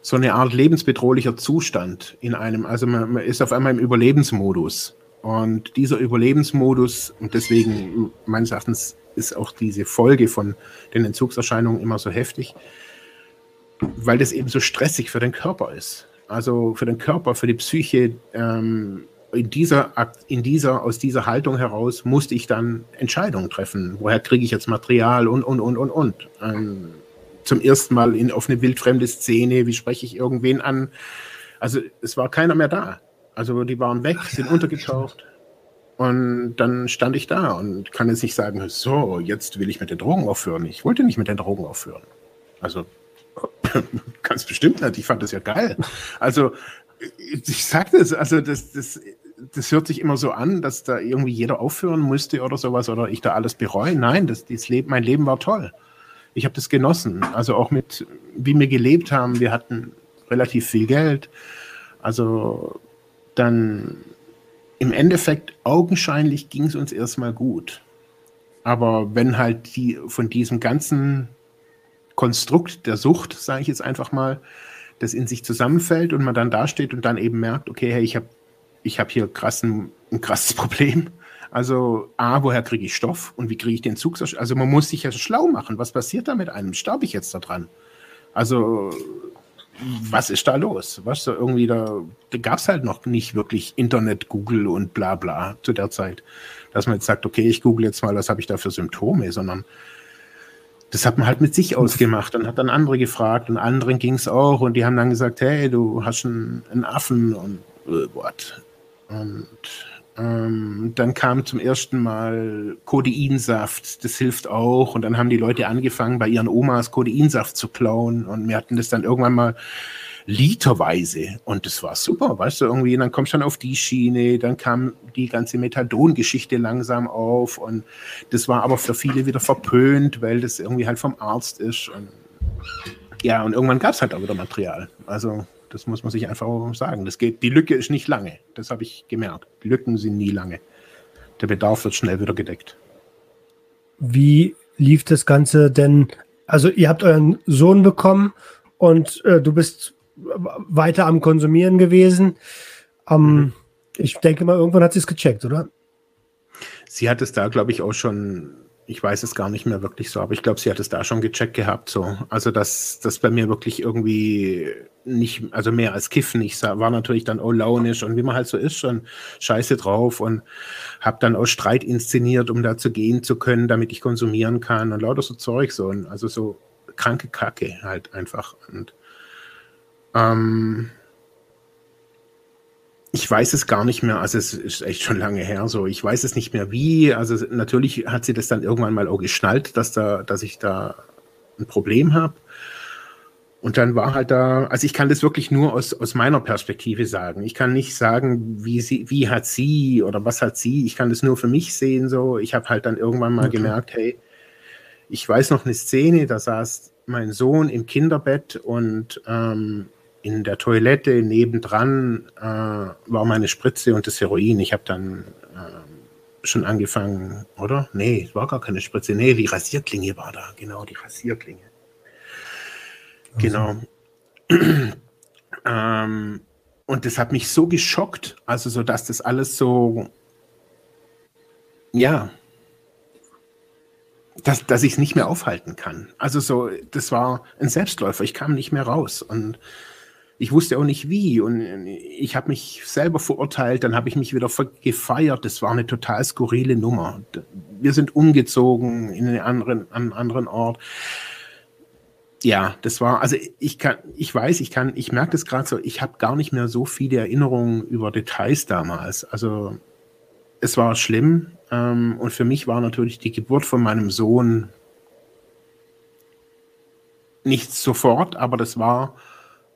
so eine Art lebensbedrohlicher Zustand in einem. Also man, man ist auf einmal im Überlebensmodus. Und dieser Überlebensmodus, und deswegen meines Erachtens ist auch diese Folge von den Entzugserscheinungen immer so heftig, weil das eben so stressig für den Körper ist. Also für den Körper, für die Psyche, ähm, in dieser, in dieser, aus dieser Haltung heraus musste ich dann Entscheidungen treffen. Woher kriege ich jetzt Material und, und, und, und, und. Ähm, zum ersten Mal in, auf eine wildfremde Szene, wie spreche ich irgendwen an? Also es war keiner mehr da. Also die waren weg, sind untergetaucht. Und dann stand ich da und kann jetzt nicht sagen, so, jetzt will ich mit den Drogen aufhören. Ich wollte nicht mit den Drogen aufhören. Also ganz bestimmt nicht. Ich fand das ja geil. Also ich sagte es, also das, das, das hört sich immer so an, dass da irgendwie jeder aufhören müsste oder sowas oder ich da alles bereue. Nein, das, das Leben, mein Leben war toll. Ich habe das genossen. Also auch mit, wie wir gelebt haben. Wir hatten relativ viel Geld. Also dann im Endeffekt augenscheinlich ging es uns erstmal gut. Aber wenn halt die von diesem ganzen Konstrukt der Sucht, sage ich jetzt einfach mal, das in sich zusammenfällt und man dann dasteht und dann eben merkt, okay, hey, ich habe ich hab hier krassen, ein krasses Problem. Also A, woher kriege ich Stoff und wie kriege ich den Zug? Also man muss sich ja schlau machen. Was passiert da mit einem? Sterbe ich jetzt da dran? Also was ist da los? Was so irgendwie da, da gab es halt noch nicht wirklich Internet, Google und bla bla zu der Zeit, dass man jetzt sagt, okay, ich google jetzt mal, was habe ich da für Symptome, sondern das hat man halt mit sich ausgemacht und hat dann andere gefragt und anderen ging es auch und die haben dann gesagt, hey, du hast einen, einen Affen und äh, what? Und ähm, dann kam zum ersten Mal Codeinsaft, das hilft auch. Und dann haben die Leute angefangen, bei ihren Omas Codeinsaft zu klauen. Und wir hatten das dann irgendwann mal literweise. Und das war super, weißt du, irgendwie. dann kommst du dann auf die Schiene, dann kam die ganze Methadon-Geschichte langsam auf. Und das war aber für viele wieder verpönt, weil das irgendwie halt vom Arzt ist. Und ja, und irgendwann gab es halt auch wieder Material. Also das muss man sich einfach sagen. Das geht, die Lücke ist nicht lange. Das habe ich gemerkt. Die Lücken sind nie lange. Der Bedarf wird schnell wieder gedeckt. Wie lief das Ganze denn? Also ihr habt euren Sohn bekommen und äh, du bist weiter am Konsumieren gewesen. Ähm, mhm. Ich denke mal, irgendwann hat sie es gecheckt, oder? Sie hat es da, glaube ich, auch schon ich weiß es gar nicht mehr wirklich so, aber ich glaube, sie hat es da schon gecheckt gehabt. So. Also, dass das bei mir wirklich irgendwie nicht, also mehr als Kiffen. Ich war natürlich dann auch launisch und wie man halt so ist, schon scheiße drauf und habe dann auch Streit inszeniert, um da zu gehen zu können, damit ich konsumieren kann und lauter so Zeug. So. Und also so kranke Kacke halt einfach. Und ähm, Ich weiß es gar nicht mehr. Also es ist echt schon lange her. So, ich weiß es nicht mehr wie. Also natürlich hat sie das dann irgendwann mal auch geschnallt, dass da, dass ich da ein Problem habe. Und dann war halt da, also ich kann das wirklich nur aus, aus meiner Perspektive sagen. Ich kann nicht sagen, wie sie, wie hat sie oder was hat sie. Ich kann das nur für mich sehen. So, ich habe halt dann irgendwann mal okay. gemerkt, hey, ich weiß noch eine Szene, da saß mein Sohn im Kinderbett und ähm, in der Toilette nebendran äh, war meine Spritze und das Heroin. Ich habe dann äh, schon angefangen, oder? Nee, es war gar keine Spritze. Nee, die Rasierklinge war da. Genau, die Rasierklinge. Also. Genau. ähm, und das hat mich so geschockt, also so, dass das alles so, ja, dass, dass ich es nicht mehr aufhalten kann. Also so, das war ein Selbstläufer. Ich kam nicht mehr raus und ich wusste auch nicht wie und ich habe mich selber verurteilt, dann habe ich mich wieder gefeiert. Das war eine total skurrile Nummer. Wir sind umgezogen in einen anderen, an einen anderen Ort. Ja, das war, also ich kann, ich weiß, ich kann, ich merke das gerade so, ich habe gar nicht mehr so viele Erinnerungen über Details damals. Also es war schlimm ähm, und für mich war natürlich die Geburt von meinem Sohn nicht sofort, aber das war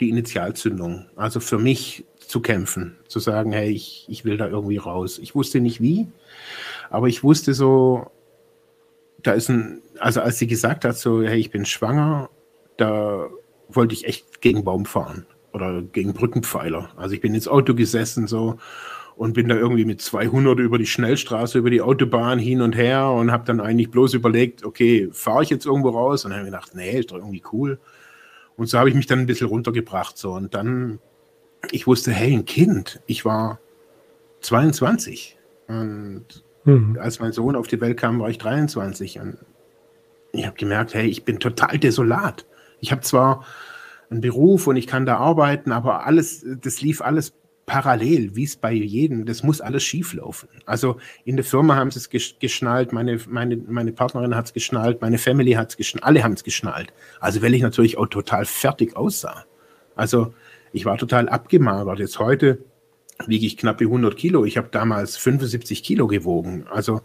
die Initialzündung. Also für mich zu kämpfen, zu sagen, hey, ich, ich will da irgendwie raus. Ich wusste nicht wie, aber ich wusste so, da ist ein, also als sie gesagt hat, so, hey, ich bin schwanger, da wollte ich echt gegen Baum fahren oder gegen Brückenpfeiler. Also ich bin ins Auto gesessen so und bin da irgendwie mit 200 über die Schnellstraße, über die Autobahn hin und her und habe dann eigentlich bloß überlegt, okay, fahre ich jetzt irgendwo raus? Und dann habe ich gedacht, nee, ist doch irgendwie cool. Und so habe ich mich dann ein bisschen runtergebracht. So. Und dann, ich wusste, hey, ein Kind. Ich war 22. Und mhm. als mein Sohn auf die Welt kam, war ich 23. Und ich habe gemerkt, hey, ich bin total desolat. Ich habe zwar einen Beruf und ich kann da arbeiten, aber alles, das lief alles parallel, wie es bei jedem, das muss alles schief laufen. Also in der Firma haben sie es geschnallt, meine, meine, meine Partnerin hat es geschnallt, meine Family hat es geschnallt, alle haben es geschnallt. Also weil ich natürlich auch total fertig aussah. Also ich war total abgemagert. Jetzt heute wiege ich knappe 100 Kilo. Ich habe damals 75 Kilo gewogen. Also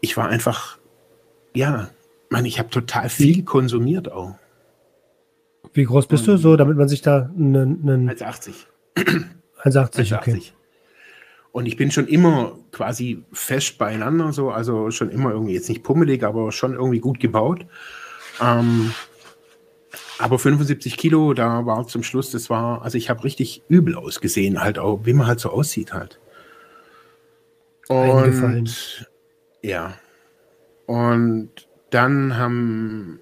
ich war einfach, ja, man, ich habe total viel konsumiert auch. Wie groß bist du so, damit man sich da einen... 1,80. 1,80, okay. Und ich bin schon immer quasi fest beieinander, so, also schon immer irgendwie jetzt nicht pummelig, aber schon irgendwie gut gebaut. Ähm, aber 75 Kilo, da war zum Schluss, das war, also ich habe richtig übel ausgesehen, halt auch, wie man halt so aussieht halt. Und ja. Und dann haben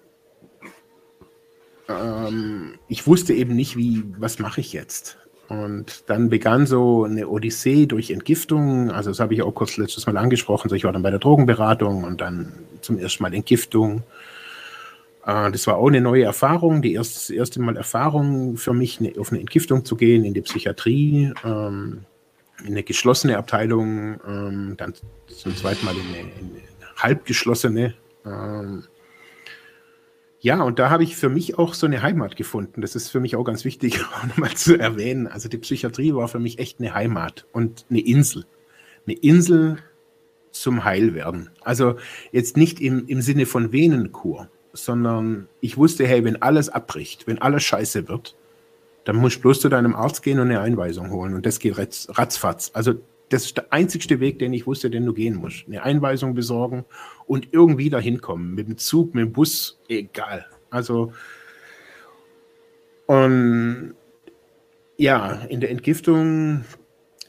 ähm, ich wusste eben nicht, wie, was mache ich jetzt? Und dann begann so eine Odyssee durch Entgiftung. Also das habe ich auch kurz letztes Mal angesprochen. Ich war dann bei der Drogenberatung und dann zum ersten Mal Entgiftung. Äh, das war auch eine neue Erfahrung, die erste, erste Mal Erfahrung für mich, eine, auf eine Entgiftung zu gehen in die Psychiatrie, ähm, in eine geschlossene Abteilung, ähm, dann zum zweiten Mal in eine, in eine halbgeschlossene. Ja, und da habe ich für mich auch so eine Heimat gefunden. Das ist für mich auch ganz wichtig, auch nochmal zu erwähnen. Also die Psychiatrie war für mich echt eine Heimat und eine Insel. Eine Insel zum Heilwerden. Also jetzt nicht im, im Sinne von Venenkur, sondern ich wusste, hey, wenn alles abbricht, wenn alles scheiße wird, dann musst du bloß zu deinem Arzt gehen und eine Einweisung holen. Und das geht ratzfatz. Also das ist der einzigste Weg, den ich wusste, den du gehen musst. Eine Einweisung besorgen und irgendwie dahin kommen. Mit dem Zug, mit dem Bus, egal. Also, und ja, in der Entgiftung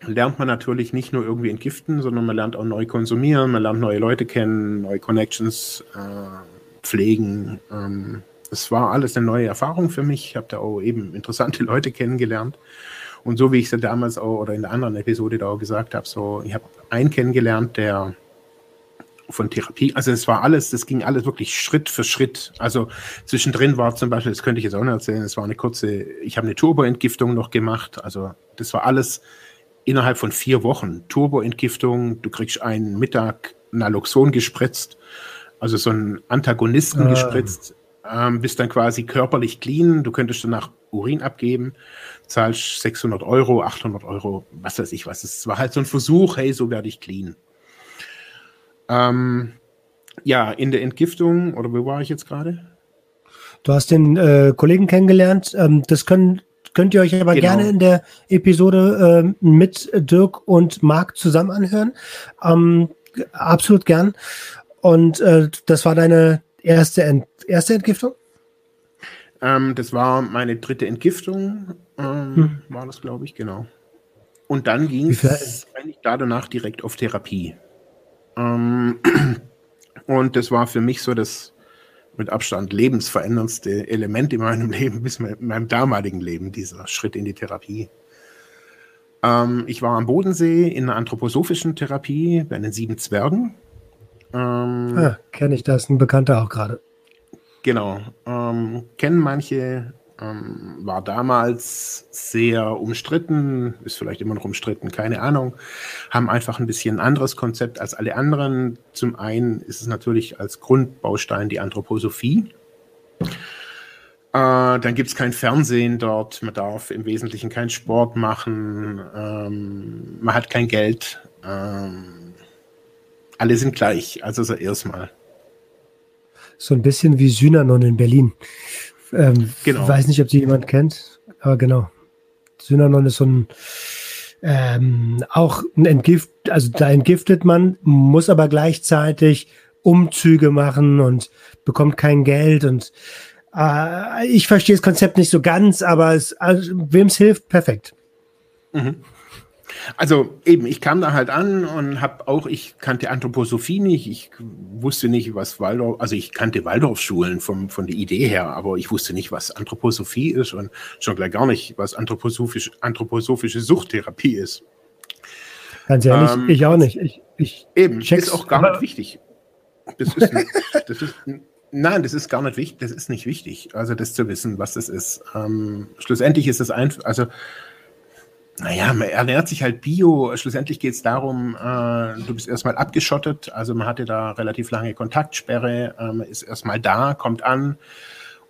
lernt man natürlich nicht nur irgendwie entgiften, sondern man lernt auch neu konsumieren, man lernt neue Leute kennen, neue Connections äh, pflegen. Ähm, war alles eine neue Erfahrung für mich. Ich habe da auch eben interessante Leute kennengelernt. Und so wie ich es ja damals auch oder in der anderen Episode da auch gesagt habe, so, ich habe einen kennengelernt, der von Therapie, also es war alles, das ging alles wirklich Schritt für Schritt. Also zwischendrin war zum Beispiel, das könnte ich jetzt auch noch erzählen, es war eine kurze, ich habe eine Turboentgiftung noch gemacht. Also das war alles innerhalb von vier Wochen. Turboentgiftung, du kriegst einen Mittag Naloxon gespritzt, also so einen Antagonisten ah. gespritzt ähm, bist dann quasi körperlich clean. Du könntest danach Urin abgeben, zahlst 600 Euro, 800 Euro, was weiß ich was. Es war halt so ein Versuch, hey, so werde ich clean. Ähm, ja, in der Entgiftung, oder wo war ich jetzt gerade? Du hast den äh, Kollegen kennengelernt. Ähm, das können, könnt ihr euch aber genau. gerne in der Episode äh, mit Dirk und Marc zusammen anhören. Ähm, absolut gern. Und äh, das war deine erste, Ent erste Entgiftung? Ähm, das war meine dritte Entgiftung, ähm, hm. war das, glaube ich, genau. Und dann ging es eigentlich da danach direkt auf Therapie. Ähm, und das war für mich so das mit Abstand lebensveränderndste Element in meinem Leben, bis in meinem damaligen Leben, dieser Schritt in die Therapie. Ähm, ich war am Bodensee in einer anthroposophischen Therapie bei den sieben Zwergen. Ähm, ah, kenne ich das, ein Bekannter auch gerade. Genau. Ähm, kennen manche, ähm, war damals sehr umstritten, ist vielleicht immer noch umstritten, keine Ahnung. Haben einfach ein bisschen anderes Konzept als alle anderen. Zum einen ist es natürlich als Grundbaustein die Anthroposophie. Äh, dann gibt es kein Fernsehen dort, man darf im Wesentlichen keinen Sport machen, ähm, man hat kein Geld. Ähm, alle sind gleich, also so erstmal so ein bisschen wie Synanon in Berlin. Ähm, genau. Weiß nicht, ob sie jemand kennt, aber genau. Synanon ist so ein ähm, auch ein Entgift, also da entgiftet man, muss aber gleichzeitig Umzüge machen und bekommt kein Geld und äh, ich verstehe das Konzept nicht so ganz, aber es, also, wem es hilft, perfekt. Mhm. Also eben, ich kam da halt an und habe auch, ich kannte Anthroposophie nicht, ich wusste nicht, was Waldorf, also ich kannte Waldorfschulen vom, von der Idee her, aber ich wusste nicht, was Anthroposophie ist und schon gleich gar nicht, was anthroposophisch, anthroposophische Suchttherapie ist. Ganz ehrlich, ähm, ich auch nicht. Ich, ich eben, check's, ist auch gar nicht wichtig. Das ist, das ist, nein, das ist gar nicht wichtig, das ist nicht wichtig, also das zu wissen, was das ist. Ähm, schlussendlich ist es einfach, also naja, man ernährt sich halt bio. Schlussendlich geht es darum, äh, du bist erstmal abgeschottet, also man hatte da relativ lange Kontaktsperre, äh, ist erstmal da, kommt an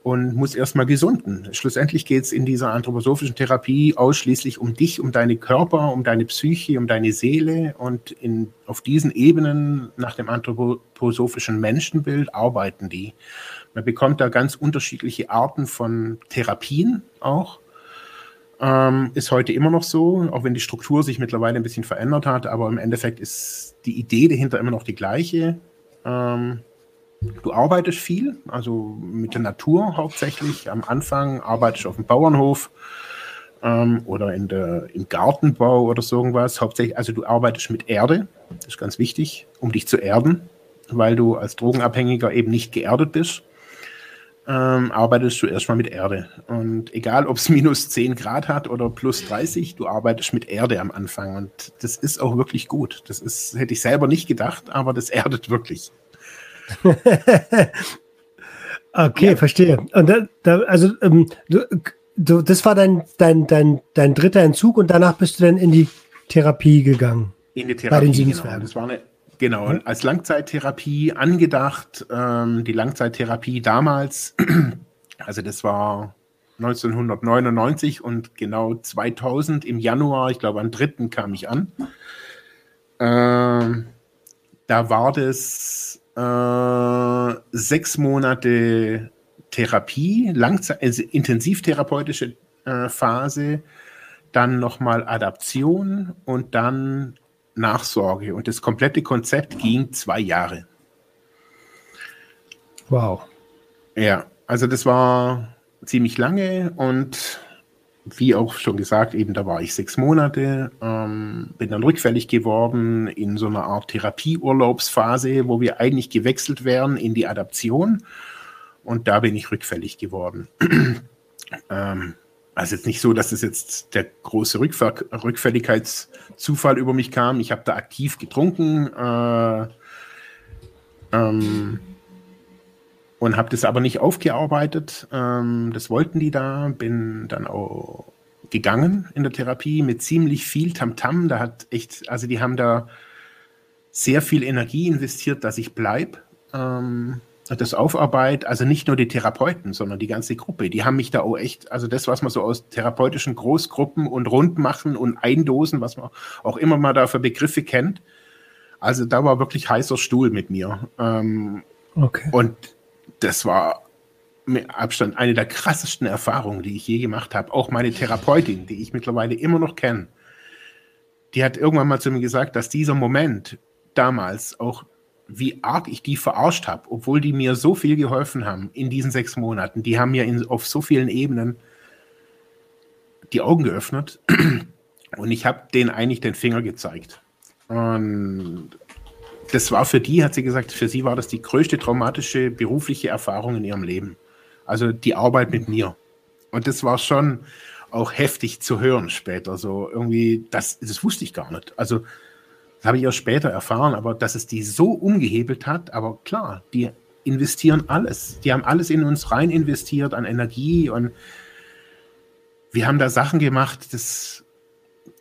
und muss erstmal gesunden. Schlussendlich geht es in dieser anthroposophischen Therapie ausschließlich um dich, um deine Körper, um deine Psyche, um deine Seele und in, auf diesen Ebenen nach dem anthroposophischen Menschenbild arbeiten die. Man bekommt da ganz unterschiedliche Arten von Therapien auch ähm, ist heute immer noch so, auch wenn die Struktur sich mittlerweile ein bisschen verändert hat, aber im Endeffekt ist die Idee dahinter immer noch die gleiche. Ähm, du arbeitest viel, also mit der Natur hauptsächlich. Am Anfang arbeitest du auf dem Bauernhof ähm, oder in der, im Gartenbau oder so irgendwas. Hauptsächlich, also du arbeitest mit Erde, das ist ganz wichtig, um dich zu erden, weil du als Drogenabhängiger eben nicht geerdet bist ähm, arbeitest du erstmal mit Erde. Und egal, ob es minus 10 Grad hat oder plus 30, du arbeitest mit Erde am Anfang. Und das ist auch wirklich gut. Das ist, hätte ich selber nicht gedacht, aber das erdet wirklich. okay, ja. verstehe. Und da, da also ähm, du, du, das war dein, dein, dein, dein dritter Entzug und danach bist du dann in die Therapie gegangen. In die Therapie, genau. Das war eine Genau, mhm. als Langzeittherapie angedacht. Ähm, die Langzeittherapie damals, also das war 1999 und genau 2000 im Januar, ich glaube am 3. kam ich an. Ähm, da war das äh, sechs Monate Therapie, Langzeit, also intensivtherapeutische äh, Phase, dann nochmal Adaption und dann Nachsorge. Und das komplette Konzept ging zwei Jahre. Wow. Ja, also das war ziemlich lange und wie auch schon gesagt, eben da war ich sechs Monate, ähm, bin dann rückfällig geworden in so einer Art Therapieurlaubsphase, wo wir eigentlich gewechselt wären in die Adaption. Und da bin ich rückfällig geworden. ähm, also jetzt nicht so, dass es jetzt der große Rückver Rückfälligkeitszufall über mich kam. Ich habe da aktiv getrunken äh, ähm, und habe das aber nicht aufgearbeitet. Ähm, das wollten die da. Bin dann auch gegangen in der Therapie mit ziemlich viel Tamtam. -Tam. Da hat echt, also die haben da sehr viel Energie investiert, dass ich bleibe. Ähm, das aufarbeitet, also nicht nur die Therapeuten, sondern die ganze Gruppe, die haben mich da auch echt, also das, was man so aus therapeutischen Großgruppen und Rundmachen und Eindosen, was man auch immer mal da für Begriffe kennt, also da war wirklich heißer Stuhl mit mir. Ähm, okay. Und das war mit Abstand eine der krassesten Erfahrungen, die ich je gemacht habe. Auch meine Therapeutin, die ich mittlerweile immer noch kenne, die hat irgendwann mal zu mir gesagt, dass dieser Moment damals auch wie arg ich die verarscht habe, obwohl die mir so viel geholfen haben in diesen sechs Monaten. Die haben mir in, auf so vielen Ebenen die Augen geöffnet und ich habe denen eigentlich den Finger gezeigt. Und das war für die, hat sie gesagt, für sie war das die größte traumatische berufliche Erfahrung in ihrem Leben. Also die Arbeit mit mir. Und das war schon auch heftig zu hören später. So irgendwie, das, das wusste ich gar nicht. Also habe ich erst später erfahren, aber dass es die so umgehebelt hat, aber klar, die investieren alles. Die haben alles in uns rein investiert an Energie und wir haben da Sachen gemacht, das,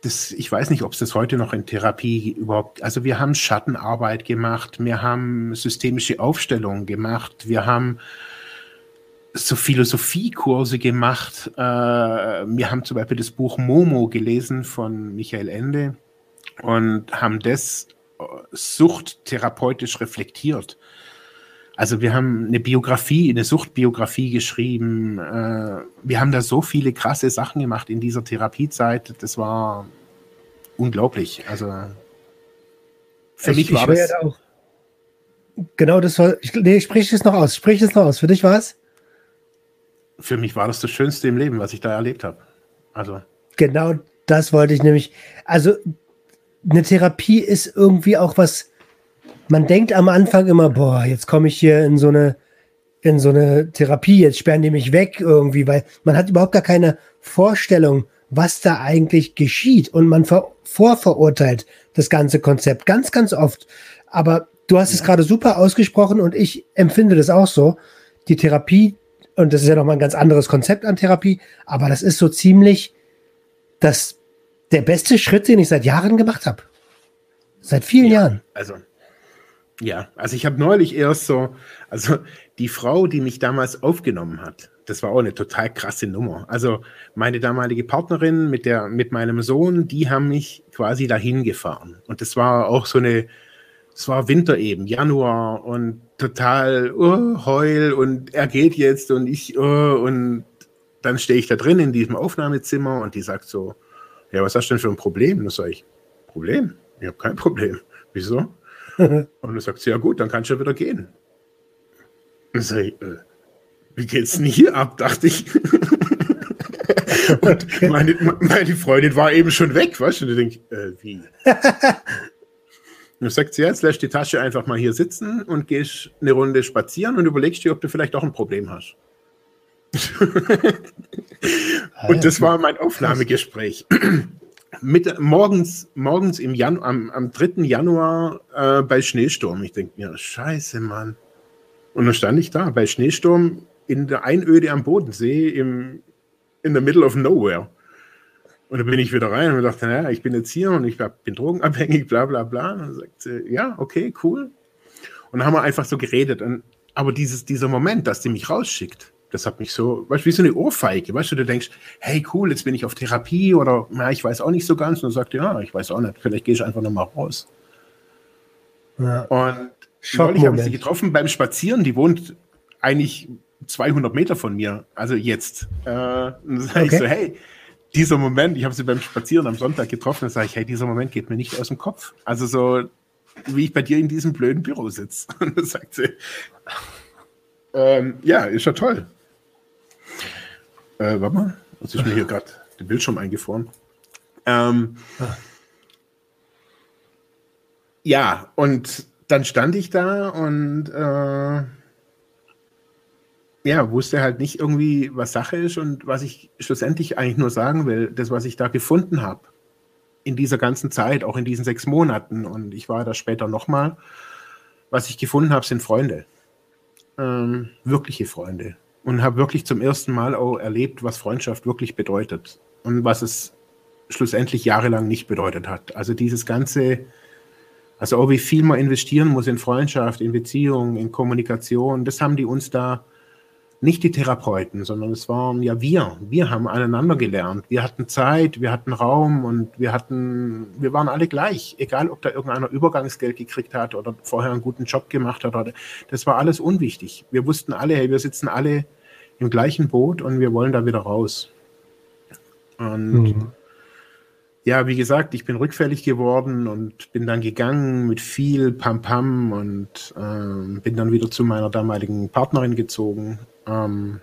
das, ich weiß nicht, ob es das heute noch in Therapie überhaupt, also wir haben Schattenarbeit gemacht, wir haben systemische Aufstellungen gemacht, wir haben so Philosophiekurse gemacht. Äh, wir haben zum Beispiel das Buch Momo gelesen von Michael Ende und haben das äh, suchttherapeutisch reflektiert. Also wir haben eine Biografie, eine Suchtbiografie geschrieben. Äh, wir haben da so viele krasse Sachen gemacht in dieser Therapiezeit. Das war unglaublich. Also für ich, mich war das auch. Genau, das soll. Ich, nee, ich spreche es noch aus. Sprich es noch aus. Für dich war es? Für mich war das das Schönste im Leben, was ich da erlebt habe. Also. Genau, das wollte ich nämlich. Also eine Therapie ist irgendwie auch was, man denkt am Anfang immer, boah, jetzt komme ich hier in so eine, in so eine Therapie, jetzt sperren die mich weg irgendwie, weil man hat überhaupt gar keine Vorstellung, was da eigentlich geschieht und man ver vorverurteilt das ganze Konzept ganz, ganz oft. Aber du hast ja. es gerade super ausgesprochen und ich empfinde das auch so. Die Therapie, und das ist ja nochmal ein ganz anderes Konzept an Therapie, aber das ist so ziemlich das der beste Schritt, den ich seit Jahren gemacht habe. Seit vielen ja, Jahren. Also, ja, also ich habe neulich erst so, also die Frau, die mich damals aufgenommen hat, das war auch eine total krasse Nummer. Also meine damalige Partnerin mit der, mit meinem Sohn, die haben mich quasi dahin gefahren. Und das war auch so eine, es war Winter eben, Januar und total oh, heul und er geht jetzt und ich oh, und dann stehe ich da drin in diesem Aufnahmezimmer und die sagt so, ja, was hast du denn für ein Problem? Und dann sage ich, Problem? Ich habe kein Problem. Wieso? und dann sagt sie, ja gut, dann kannst du ja wieder gehen. Und dann sage ich, äh, wie geht's denn hier ab, dachte ich. und meine, meine, Freundin war eben schon weg, weißt du? Und ich denke, äh, wie? Und dann sagt sie, jetzt lässt die Tasche einfach mal hier sitzen und gehst eine Runde spazieren und überlegst dir, ob du vielleicht auch ein Problem hast. und das war mein Aufnahmegespräch. Mit, morgens, morgens im Janu am, am 3. Januar äh, bei Schneesturm. Ich denke mir, scheiße, Mann. Und dann stand ich da bei Schneesturm in der Einöde am Bodensee im, in the middle of nowhere. Und dann bin ich wieder rein und dachte, naja, ich bin jetzt hier und ich bin drogenabhängig, bla bla bla. Und dann sagt sie, ja, okay, cool. Und dann haben wir einfach so geredet. Und, aber dieses, dieser Moment, dass die mich rausschickt, das hat mich so, weißt du, wie so eine Ohrfeige, weißt du, du denkst, hey cool, jetzt bin ich auf Therapie oder na, ich weiß auch nicht so ganz. Und dann sagt, ja, ich weiß auch nicht, vielleicht gehe ich einfach nochmal raus. Ja. Und neulich habe ich sie getroffen beim Spazieren, die wohnt eigentlich 200 Meter von mir, also jetzt. Äh, und dann sage okay. ich so, hey, dieser Moment, ich habe sie beim Spazieren am Sonntag getroffen, dann sage ich, hey, dieser Moment geht mir nicht aus dem Kopf. Also so, wie ich bei dir in diesem blöden Büro sitze. Und dann sagt sie, ähm, ja, ist ja toll. Äh, warte mal, jetzt ist mir hier gerade den Bildschirm eingefroren. Ähm. Ja, und dann stand ich da und äh, ja, wusste halt nicht irgendwie, was Sache ist und was ich schlussendlich eigentlich nur sagen will, das, was ich da gefunden habe in dieser ganzen Zeit, auch in diesen sechs Monaten und ich war da später nochmal, was ich gefunden habe, sind Freunde, ähm, wirkliche Freunde und habe wirklich zum ersten Mal auch erlebt, was Freundschaft wirklich bedeutet und was es schlussendlich jahrelang nicht bedeutet hat. Also dieses ganze Also auch wie viel man investieren muss in Freundschaft, in Beziehungen, in Kommunikation, das haben die uns da nicht die Therapeuten, sondern es waren ja wir. Wir haben aneinander gelernt. Wir hatten Zeit, wir hatten Raum und wir hatten, wir waren alle gleich. Egal, ob da irgendeiner Übergangsgeld gekriegt hat oder vorher einen guten Job gemacht hat. Oder, das war alles unwichtig. Wir wussten alle, hey, wir sitzen alle im gleichen Boot und wir wollen da wieder raus. Und mhm. Ja, wie gesagt, ich bin rückfällig geworden und bin dann gegangen mit viel Pam-Pam und äh, bin dann wieder zu meiner damaligen Partnerin gezogen ähm,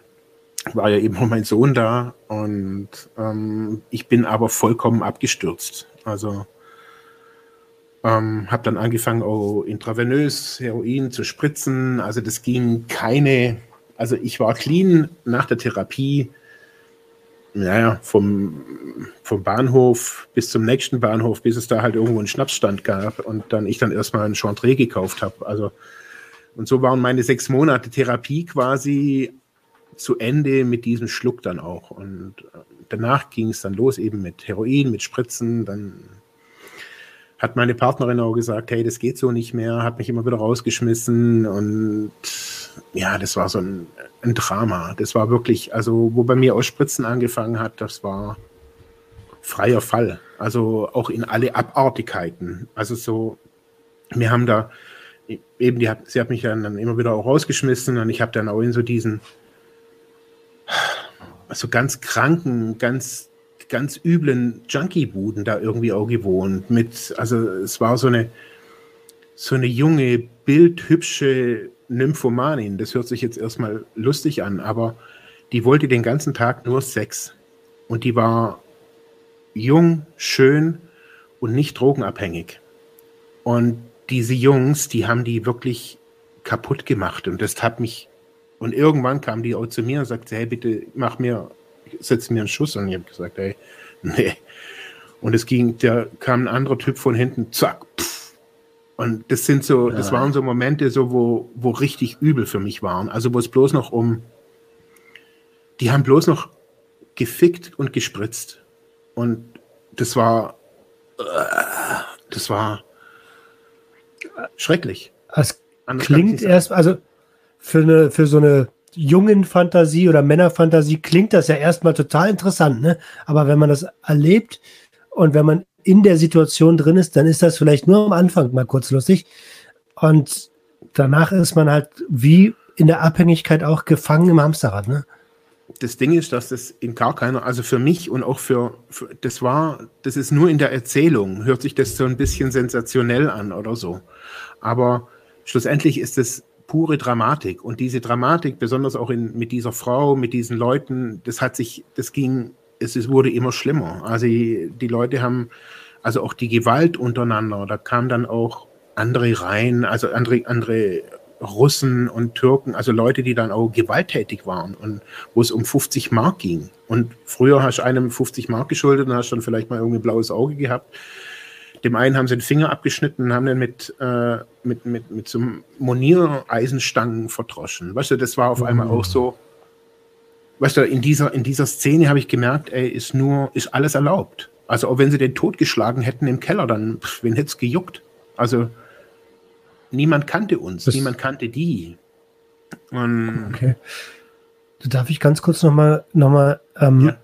war ja eben auch mein Sohn da und ähm, ich bin aber vollkommen abgestürzt. Also ähm, habe dann angefangen, auch intravenös Heroin zu spritzen. Also das ging keine, also ich war clean nach der Therapie. Naja, vom, vom Bahnhof bis zum nächsten Bahnhof, bis es da halt irgendwo einen Schnapsstand gab und dann ich dann erstmal ein Chantre gekauft habe. Also und so waren meine sechs Monate Therapie quasi zu Ende mit diesem Schluck dann auch. Und äh, danach ging es dann los eben mit Heroin, mit Spritzen. Dann hat meine Partnerin auch gesagt, hey, das geht so nicht mehr, hat mich immer wieder rausgeschmissen. Und ja, das war so ein, ein Drama. Das war wirklich, also wo bei mir aus Spritzen angefangen hat, das war freier Fall. Also auch in alle Abartigkeiten. Also so, wir haben da eben, die hat, sie hat mich dann, immer wieder auch rausgeschmissen und ich habe dann auch in so diesen, so ganz kranken, ganz, ganz üblen Junkie-Buden da irgendwie auch gewohnt. Mit, also es war so eine, so eine junge, bildhübsche Nymphomanin. Das hört sich jetzt erstmal lustig an, aber die wollte den ganzen Tag nur Sex. Und die war jung, schön und nicht drogenabhängig. Und diese Jungs, die haben die wirklich kaputt gemacht. Und das hat mich. Und irgendwann kam die auch zu mir und sagte, hey, bitte mach mir, setz mir einen Schuss. Und ich habe gesagt, hey, nee. Und es ging, da kam ein anderer Typ von hinten, zack, pff. Und das sind so, das waren so Momente, so, wo, wo richtig übel für mich waren. Also wo es bloß noch um, die haben bloß noch gefickt und gespritzt. Und das war, das war, schrecklich. Es klingt erst, also für, eine, für so eine jungen Fantasie oder Männerfantasie klingt das ja erstmal total interessant, ne? Aber wenn man das erlebt und wenn man in der Situation drin ist, dann ist das vielleicht nur am Anfang mal kurz lustig. Und danach ist man halt wie in der Abhängigkeit auch gefangen im Hamsterrad, ne? das Ding ist, dass das in gar keiner, also für mich und auch für, für, das war, das ist nur in der Erzählung, hört sich das so ein bisschen sensationell an oder so. Aber schlussendlich ist es pure Dramatik. Und diese Dramatik, besonders auch in, mit dieser Frau, mit diesen Leuten, das hat sich, das ging, es, es wurde immer schlimmer. Also die, die Leute haben, also auch die Gewalt untereinander, da kam dann auch andere rein, also andere, andere Russen und Türken, also Leute, die dann auch gewalttätig waren und wo es um 50 Mark ging. Und früher hast du einem 50 Mark geschuldet und hast dann vielleicht mal irgendwie ein blaues Auge gehabt. Dem einen haben sie den Finger abgeschnitten und haben den mit, äh, mit, mit, mit so Moniereisenstangen verdroschen. Weißt du, das war auf einmal auch so, weißt du, in dieser, in dieser Szene habe ich gemerkt, ey, ist nur, ist alles erlaubt. Also auch wenn sie den totgeschlagen hätten im Keller, dann, pff, wen hätte es gejuckt? Also, niemand kannte uns, das niemand kannte die. Und okay. Darf ich ganz kurz nochmal, noch mal, ähm, ja.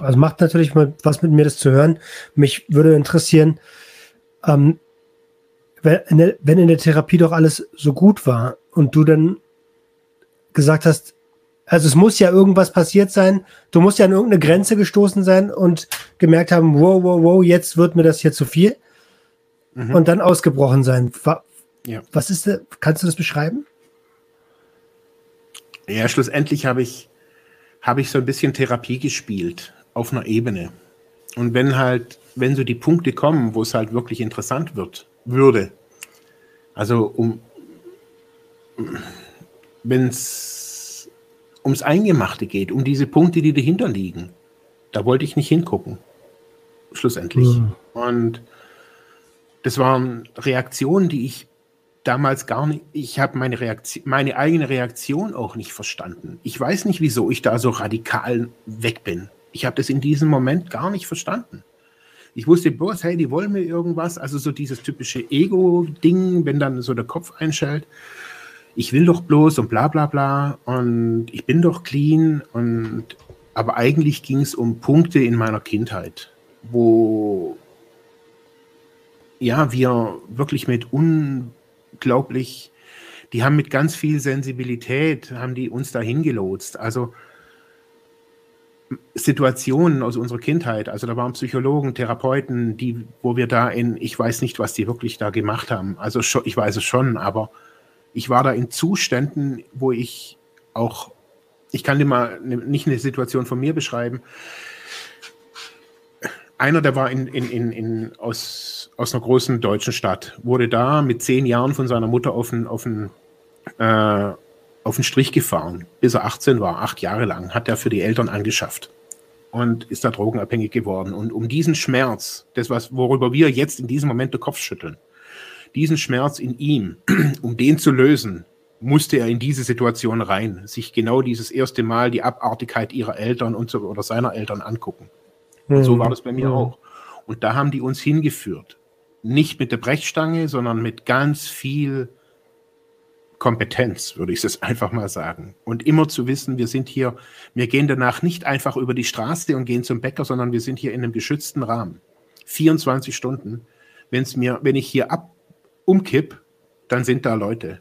also macht natürlich mal was mit mir, das zu hören. Mich würde interessieren, ähm, wenn, in der, wenn in der Therapie doch alles so gut war und du dann gesagt hast, also es muss ja irgendwas passiert sein, du musst ja an irgendeine Grenze gestoßen sein und gemerkt haben, wow, wow, wow, jetzt wird mir das hier zu viel mhm. und dann ausgebrochen sein. Ja. Was ist, kannst du das beschreiben? Ja, schlussendlich habe ich, habe ich so ein bisschen Therapie gespielt auf einer Ebene. Und wenn halt, wenn so die Punkte kommen, wo es halt wirklich interessant wird, würde, also um, wenn es ums Eingemachte geht, um diese Punkte, die dahinter liegen, da wollte ich nicht hingucken. Schlussendlich. Mhm. Und das waren Reaktionen, die ich damals gar nicht, ich habe meine Reaktion, meine eigene Reaktion auch nicht verstanden. Ich weiß nicht, wieso ich da so radikal weg bin. Ich habe das in diesem Moment gar nicht verstanden. Ich wusste bloß, hey, die wollen mir irgendwas. Also so dieses typische Ego-Ding, wenn dann so der Kopf einschaltet. Ich will doch bloß und bla bla bla und ich bin doch clean und aber eigentlich ging es um Punkte in meiner Kindheit, wo ja wir wirklich mit unglaublich, die haben mit ganz viel Sensibilität, haben die uns dahin gelotst. Also Situationen aus unserer Kindheit. Also da waren Psychologen, Therapeuten, die, wo wir da in, ich weiß nicht, was die wirklich da gemacht haben. Also ich weiß es schon, aber ich war da in Zuständen, wo ich auch, ich kann dir mal ne, nicht eine Situation von mir beschreiben. Einer, der war in, in, in, in, aus, aus einer großen deutschen Stadt, wurde da mit zehn Jahren von seiner Mutter auf einen, auf einen äh, auf den Strich gefahren, bis er 18 war, acht Jahre lang, hat er für die Eltern angeschafft und ist da drogenabhängig geworden. Und um diesen Schmerz, das was, worüber wir jetzt in diesem Moment den Kopf schütteln, diesen Schmerz in ihm, um den zu lösen, musste er in diese Situation rein, sich genau dieses erste Mal die Abartigkeit ihrer Eltern und so, oder seiner Eltern angucken. Und so mhm. war das bei mir mhm. auch. Und da haben die uns hingeführt. Nicht mit der Brechstange, sondern mit ganz viel Kompetenz, würde ich es einfach mal sagen. Und immer zu wissen, wir sind hier, wir gehen danach nicht einfach über die Straße und gehen zum Bäcker, sondern wir sind hier in einem geschützten Rahmen. 24 Stunden. Wenn's mir, wenn ich hier ab umkipp, dann sind da Leute.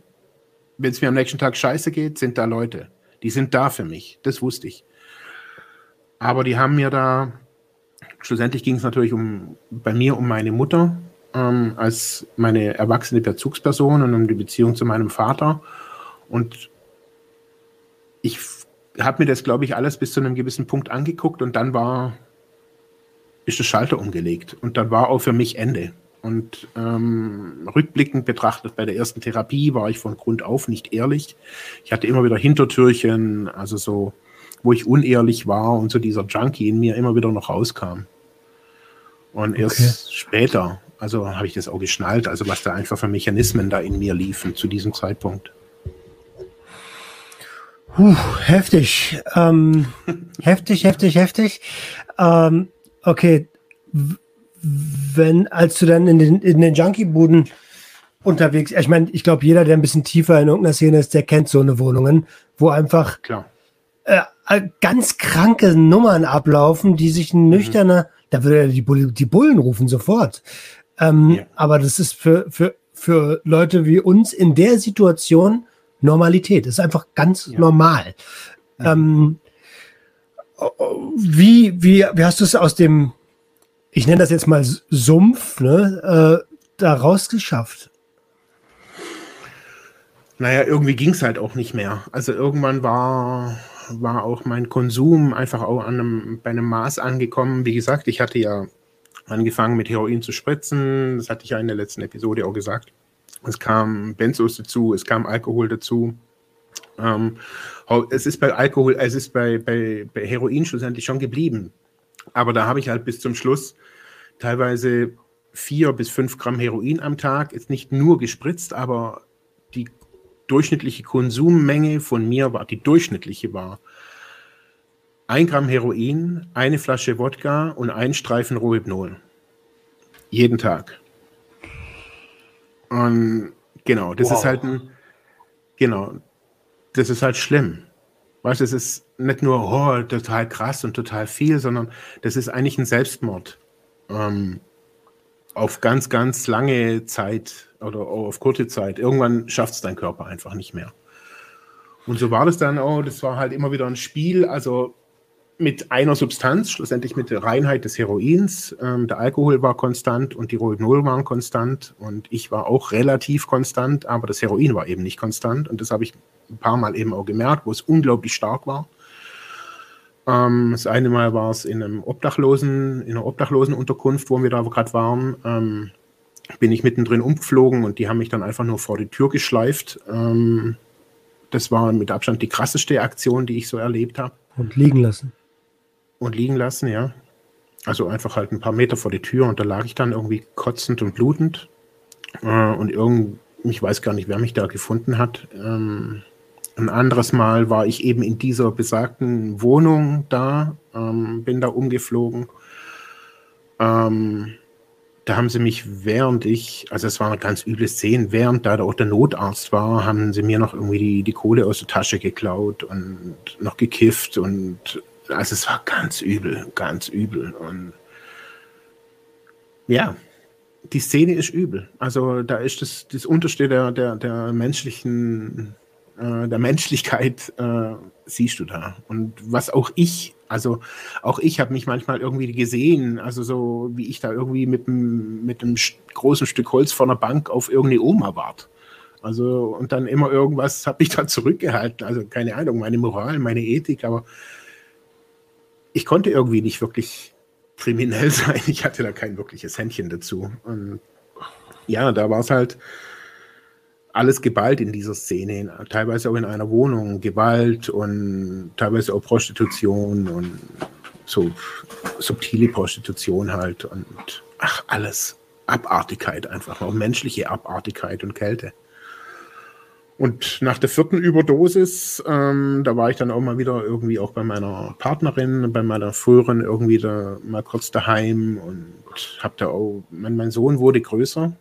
Wenn es mir am nächsten Tag scheiße geht, sind da Leute. Die sind da für mich. Das wusste ich. Aber die haben mir da, schlussendlich ging es natürlich um, bei mir um meine Mutter, ähm, als meine erwachsene Bezugsperson und um die Beziehung zu meinem Vater. Und ich habe mir das, glaube ich, alles bis zu einem gewissen Punkt angeguckt und dann war, ist der Schalter umgelegt. Und dann war auch für mich Ende. Und ähm, rückblickend betrachtet, bei der ersten Therapie war ich von Grund auf nicht ehrlich. Ich hatte immer wieder Hintertürchen, also so, wo ich unehrlich war und so dieser Junkie in mir immer wieder noch rauskam. Und erst okay. später, also habe ich das auch geschnallt, also was da einfach für Mechanismen da in mir liefen zu diesem Zeitpunkt. Puh, heftig. Ähm, heftig, heftig, heftig. Ähm, okay, wenn, als du dann in den, in den Junkie-Buden unterwegs, ich meine, ich glaube, jeder, der ein bisschen tiefer in irgendeiner Szene ist, der kennt so eine Wohnungen, wo einfach Klar. Äh, ganz kranke Nummern ablaufen, die sich ein nüchterner, mhm. da würde er die, die Bullen rufen sofort. Ähm, ja. Aber das ist für, für, für Leute wie uns in der Situation Normalität. Das ist einfach ganz ja. normal. Ja. Ähm, wie, wie, wie hast du es aus dem, ich nenne das jetzt mal Sumpf, ne, äh, da rausgeschafft? Naja, irgendwie ging es halt auch nicht mehr. Also irgendwann war, war auch mein Konsum einfach auch an einem, bei einem Maß angekommen. Wie gesagt, ich hatte ja angefangen mit Heroin zu spritzen. Das hatte ich ja in der letzten Episode auch gesagt. Es kam Benzos dazu, es kam Alkohol dazu. Ähm, es ist bei Alkohol, es ist bei, bei, bei Heroin schlussendlich schon geblieben. Aber da habe ich halt bis zum Schluss teilweise vier bis fünf Gramm Heroin am Tag. Ist nicht nur gespritzt, aber die durchschnittliche Konsummenge von mir war, die durchschnittliche war ein Gramm Heroin, eine Flasche Wodka und ein Streifen Rohypnol. Jeden Tag. Und genau, das wow. ist halt ein, genau, das ist halt schlimm. Weißt du, es ist nicht nur oh, total krass und total viel, sondern das ist eigentlich ein Selbstmord. Ähm, auf ganz, ganz lange Zeit oder auf kurze Zeit. Irgendwann schafft es dein Körper einfach nicht mehr. Und so war das dann auch. Das war halt immer wieder ein Spiel. Also mit einer Substanz, schlussendlich mit der Reinheit des Heroins. Ähm, der Alkohol war konstant und die Rohypnol waren konstant und ich war auch relativ konstant, aber das Heroin war eben nicht konstant und das habe ich ein paar Mal eben auch gemerkt, wo es unglaublich stark war. Ähm, das eine Mal war es in einem Obdachlosen, in einer Obdachlosenunterkunft, wo wir da gerade waren. Ähm, bin ich mittendrin umgeflogen und die haben mich dann einfach nur vor die Tür geschleift. Ähm, das war mit Abstand die krasseste Aktion, die ich so erlebt habe. Und liegen lassen und liegen lassen, ja. Also einfach halt ein paar Meter vor die Tür und da lag ich dann irgendwie kotzend und blutend. Äh, und irgend, ich weiß gar nicht, wer mich da gefunden hat. Ähm, ein anderes Mal war ich eben in dieser besagten Wohnung da, ähm, bin da umgeflogen. Ähm, da haben sie mich, während ich, also es war eine ganz üble Szene, während da auch der Notarzt war, haben sie mir noch irgendwie die, die Kohle aus der Tasche geklaut und noch gekifft und also es war ganz übel, ganz übel und ja, die Szene ist übel. Also da ist das, das Unterste der, der, der menschlichen, äh, der Menschlichkeit äh, siehst du da. Und was auch ich also auch ich habe mich manchmal irgendwie gesehen, also so wie ich da irgendwie mit, mit einem großen Stück Holz vor einer Bank auf irgendeine Oma wart. Also und dann immer irgendwas habe ich da zurückgehalten. Also keine Ahnung, meine Moral, meine Ethik, aber ich konnte irgendwie nicht wirklich kriminell sein. Ich hatte da kein wirkliches Händchen dazu. Und ja, da war es halt alles Gewalt in dieser Szene, teilweise auch in einer Wohnung, Gewalt und teilweise auch Prostitution und so subtile Prostitution halt und ach, alles. Abartigkeit einfach, auch menschliche Abartigkeit und Kälte. Und nach der vierten Überdosis, ähm, da war ich dann auch mal wieder irgendwie auch bei meiner Partnerin, bei meiner früheren irgendwie da mal kurz daheim und hab da auch, mein, mein Sohn wurde größer,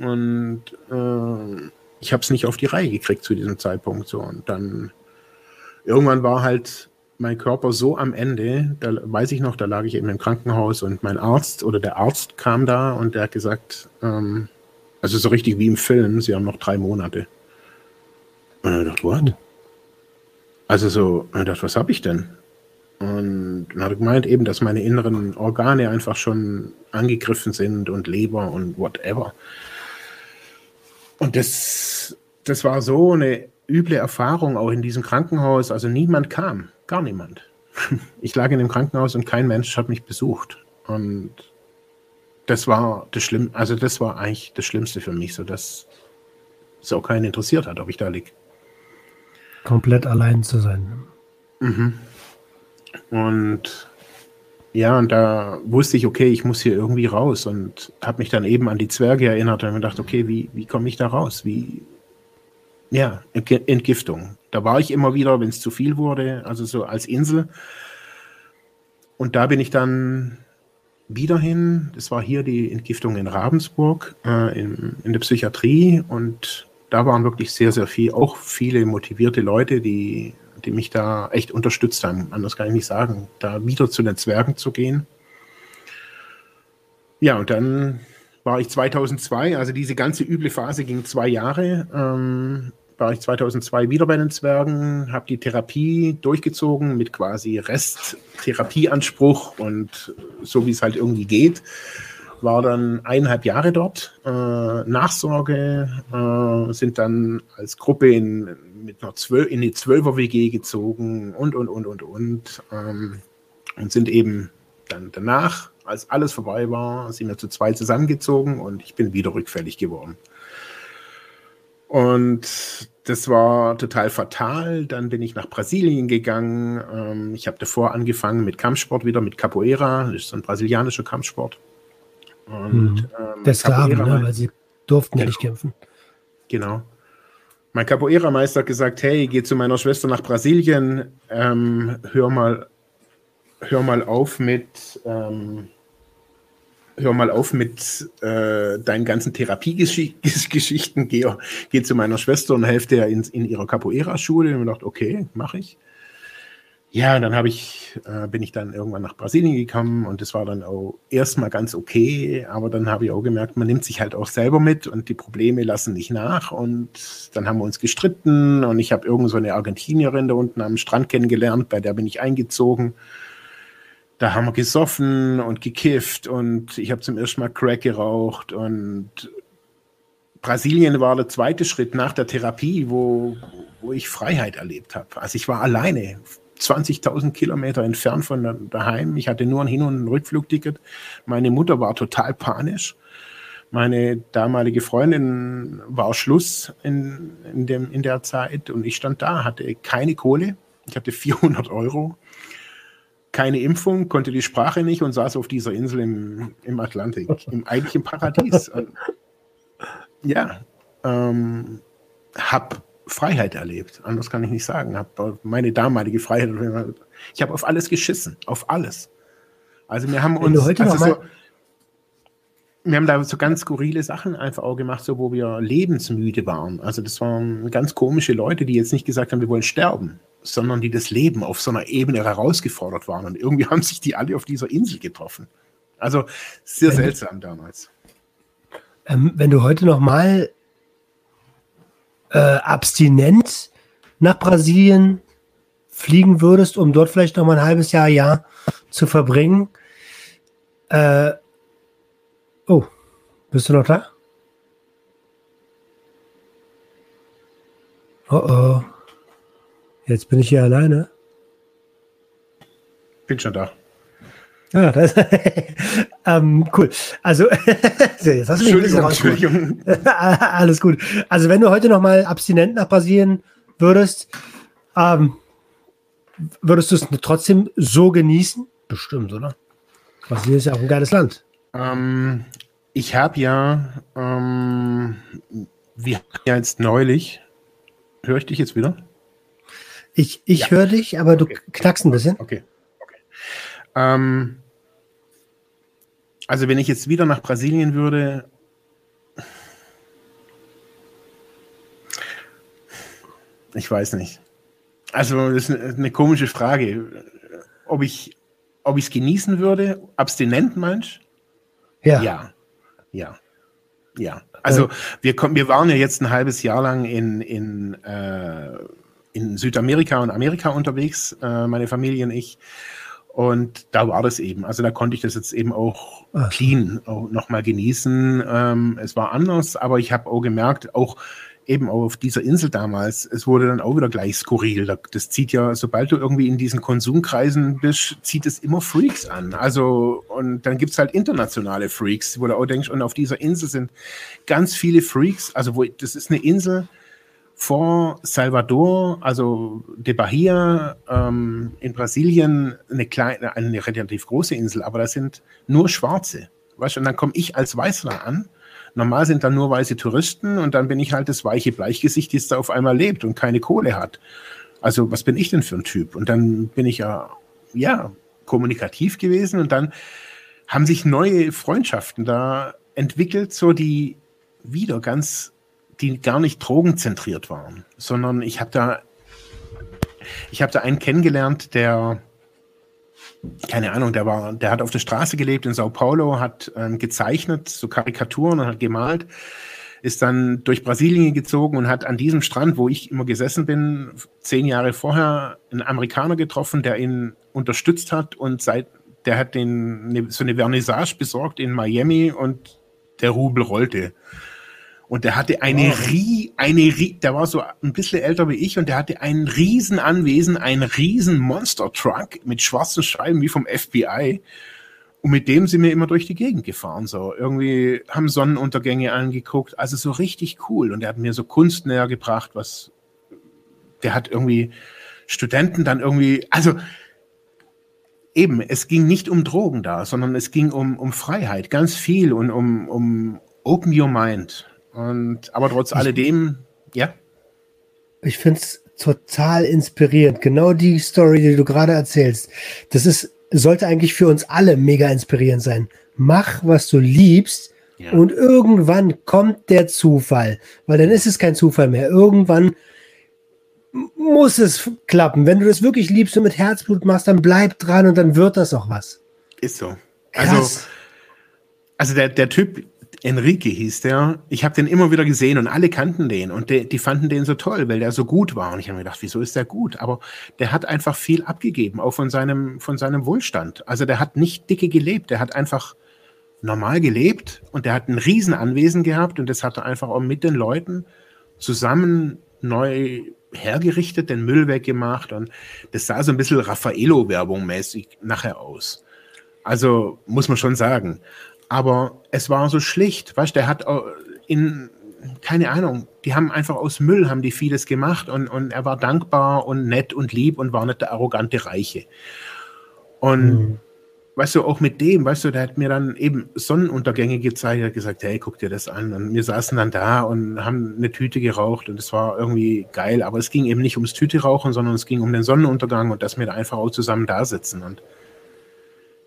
und äh, ich habe es nicht auf die Reihe gekriegt zu diesem Zeitpunkt. So. Und dann irgendwann war halt mein Körper so am Ende, da weiß ich noch, da lag ich eben im Krankenhaus und mein Arzt oder der Arzt kam da und der hat gesagt, ähm, also so richtig wie im Film, sie haben noch drei Monate. Und er dachte, what? Also so, ich dachte, was habe ich denn? Und dann hat er gemeint eben, dass meine inneren Organe einfach schon angegriffen sind und Leber und whatever. Und das, das war so eine üble Erfahrung auch in diesem Krankenhaus. Also niemand kam, gar niemand. Ich lag in dem Krankenhaus und kein Mensch hat mich besucht. Und das war das Schlimm, also das war eigentlich das Schlimmste für mich, so dass es auch keinen interessiert hat, ob ich da lieg. Komplett allein zu sein. Mhm. Und ja, und da wusste ich, okay, ich muss hier irgendwie raus und habe mich dann eben an die Zwerge erinnert und mir gedacht, okay, wie, wie komme ich da raus? Wie, ja, Entgiftung. Da war ich immer wieder, wenn es zu viel wurde, also so als Insel. Und da bin ich dann wieder hin. Das war hier die Entgiftung in Ravensburg äh, in, in der Psychiatrie und da waren wirklich sehr, sehr viel, auch viele motivierte Leute, die die mich da echt unterstützt haben. Anders kann ich nicht sagen. Da wieder zu den Zwergen zu gehen. Ja, und dann war ich 2002, also diese ganze üble Phase ging zwei Jahre. Ähm, war ich 2002 wieder bei den Zwergen, habe die Therapie durchgezogen mit quasi Resttherapieanspruch und so wie es halt irgendwie geht war dann eineinhalb Jahre dort. Äh, Nachsorge äh, sind dann als Gruppe in, mit einer Zwölf, in die Zwölfer-WG gezogen und, und, und, und, und. Ähm, und sind eben dann danach, als alles vorbei war, sind wir zu zwei zusammengezogen und ich bin wieder rückfällig geworden. Und das war total fatal. Dann bin ich nach Brasilien gegangen. Ähm, ich habe davor angefangen mit Kampfsport wieder, mit Capoeira. Das ist so ein brasilianischer Kampfsport. Und, hm. ähm, Der Sklaven, ne? weil sie durften ja nicht kämpfen. Genau. Mein Capoeira-Meister hat gesagt, hey, geh zu meiner Schwester nach Brasilien, ähm, hör mal, hör mal auf mit, ähm, hör mal auf mit äh, deinen ganzen Therapiegeschichten, geh, geh zu meiner Schwester und helfe dir in, in ihrer Capoeira-Schule. Und ich dachte, okay, mache ich. Ja, dann habe ich, äh, bin ich dann irgendwann nach Brasilien gekommen und das war dann auch erstmal ganz okay, aber dann habe ich auch gemerkt, man nimmt sich halt auch selber mit und die Probleme lassen nicht nach und dann haben wir uns gestritten und ich habe irgend so eine Argentinierin da unten am Strand kennengelernt, bei der bin ich eingezogen. Da haben wir gesoffen und gekifft und ich habe zum ersten Mal Crack geraucht und Brasilien war der zweite Schritt nach der Therapie, wo, wo ich Freiheit erlebt habe. Also ich war alleine 20.000 Kilometer entfernt von daheim. Ich hatte nur ein Hin- und ein Rückflugticket. Meine Mutter war total panisch. Meine damalige Freundin war Schluss in, in, dem, in der Zeit und ich stand da, hatte keine Kohle. Ich hatte 400 Euro, keine Impfung, konnte die Sprache nicht und saß auf dieser Insel im, im Atlantik, im eigentlichen Paradies. Ja, ähm, hab Freiheit erlebt. Anders kann ich nicht sagen. Hab meine damalige Freiheit. Ich habe auf alles geschissen, auf alles. Also wir haben uns. Also mal, wir haben da so ganz skurrile Sachen einfach auch gemacht, so wo wir lebensmüde waren. Also das waren ganz komische Leute, die jetzt nicht gesagt haben, wir wollen sterben, sondern die das Leben auf so einer Ebene herausgefordert waren. Und irgendwie haben sich die alle auf dieser Insel getroffen. Also sehr seltsam damals. Ähm, wenn du heute noch mal äh, abstinent nach Brasilien fliegen würdest, um dort vielleicht noch mal ein halbes Jahr, Jahr zu verbringen, äh, Oh, bist du noch da? Oh oh. Jetzt bin ich hier alleine. Bin schon da. Ah, das, ähm, cool. Also, jetzt hast du Entschuldigung, Entschuldigung. Alles gut. Also, wenn du heute noch mal abstinent nach Brasilien würdest, ähm, würdest du es trotzdem so genießen? Bestimmt, oder? Brasilien ist ja auch ein geiles Land. Ähm, ich habe ja, ähm, wir ja jetzt neulich, höre ich dich jetzt wieder? Ich, ich ja. höre dich, aber du okay. knackst ein bisschen. Okay. Ähm, also wenn ich jetzt wieder nach Brasilien würde, ich weiß nicht. Also das ist eine, komische Frage. Ob ich ob ich es genießen würde, abstinent meinst? Ja. Ja. Ja. Ja. Also wir, wir waren ja jetzt ein halbes Jahr lang in, in, äh, in Südamerika und Amerika unterwegs, äh, meine Familie und ich. Und da war das eben. Also da konnte ich das jetzt eben auch clean auch nochmal genießen. Ähm, es war anders, aber ich habe auch gemerkt, auch eben auf dieser Insel damals, es wurde dann auch wieder gleich skurril. Das zieht ja, sobald du irgendwie in diesen Konsumkreisen bist, zieht es immer Freaks an. Also, und dann gibt's halt internationale Freaks, wo du auch denkst, und auf dieser Insel sind ganz viele Freaks. Also, wo, das ist eine Insel vor Salvador, also de Bahia, ähm, in Brasilien, eine kleine, eine relativ große Insel, aber da sind nur Schwarze. Weißt du, und dann komme ich als Weißer an Normal sind dann nur weiße Touristen und dann bin ich halt das weiche Bleichgesicht, das da auf einmal lebt und keine Kohle hat. Also was bin ich denn für ein Typ? Und dann bin ich ja, ja, kommunikativ gewesen und dann haben sich neue Freundschaften da entwickelt, so die wieder ganz, die gar nicht drogenzentriert waren, sondern ich habe da, ich habe da einen kennengelernt, der keine Ahnung, der war, der hat auf der Straße gelebt in Sao Paulo, hat ähm, gezeichnet, so Karikaturen und hat gemalt, ist dann durch Brasilien gezogen und hat an diesem Strand, wo ich immer gesessen bin, zehn Jahre vorher einen Amerikaner getroffen, der ihn unterstützt hat und seit, der hat den, ne, so eine Vernissage besorgt in Miami und der Rubel rollte. Und der hatte eine oh. Rie, eine Rie, der war so ein bisschen älter wie ich und der hatte ein riesen Anwesen, ein riesen Monster Truck mit schwarzen Scheiben wie vom FBI. Und mit dem sind wir immer durch die Gegend gefahren. So irgendwie haben Sonnenuntergänge angeguckt. Also so richtig cool. Und er hat mir so Kunst näher gebracht, was der hat irgendwie Studenten dann irgendwie, also eben, es ging nicht um Drogen da, sondern es ging um, um Freiheit, ganz viel und um, um Open Your Mind. Und, aber trotz alledem, ja. Ich finde es total inspirierend. Genau die Story, die du gerade erzählst. Das ist, sollte eigentlich für uns alle mega inspirierend sein. Mach, was du liebst. Ja. Und irgendwann kommt der Zufall, weil dann ist es kein Zufall mehr. Irgendwann muss es klappen. Wenn du das wirklich liebst und mit Herzblut machst, dann bleib dran und dann wird das auch was. Ist so. Krass. Also, also der, der Typ, Enrique hieß der. Ich habe den immer wieder gesehen und alle kannten den und de, die fanden den so toll, weil der so gut war. Und ich habe mir gedacht, wieso ist der gut? Aber der hat einfach viel abgegeben, auch von seinem, von seinem Wohlstand. Also der hat nicht dicke gelebt, der hat einfach normal gelebt und der hat ein Riesenanwesen gehabt und das hat er einfach auch mit den Leuten zusammen neu hergerichtet, den Müll weggemacht und das sah so ein bisschen Raffaello-Werbung mäßig nachher aus. Also muss man schon sagen. Aber es war so schlicht, weißt der hat in, keine Ahnung, die haben einfach aus Müll haben die vieles gemacht und, und er war dankbar und nett und lieb und war nicht der arrogante Reiche. Und mhm. weißt du, auch mit dem, weißt du, der hat mir dann eben Sonnenuntergänge gezeigt, hat gesagt, hey, guck dir das an. Und wir saßen dann da und haben eine Tüte geraucht und es war irgendwie geil. Aber es ging eben nicht ums Tüte rauchen, sondern es ging um den Sonnenuntergang und dass wir da einfach auch zusammen da sitzen. Und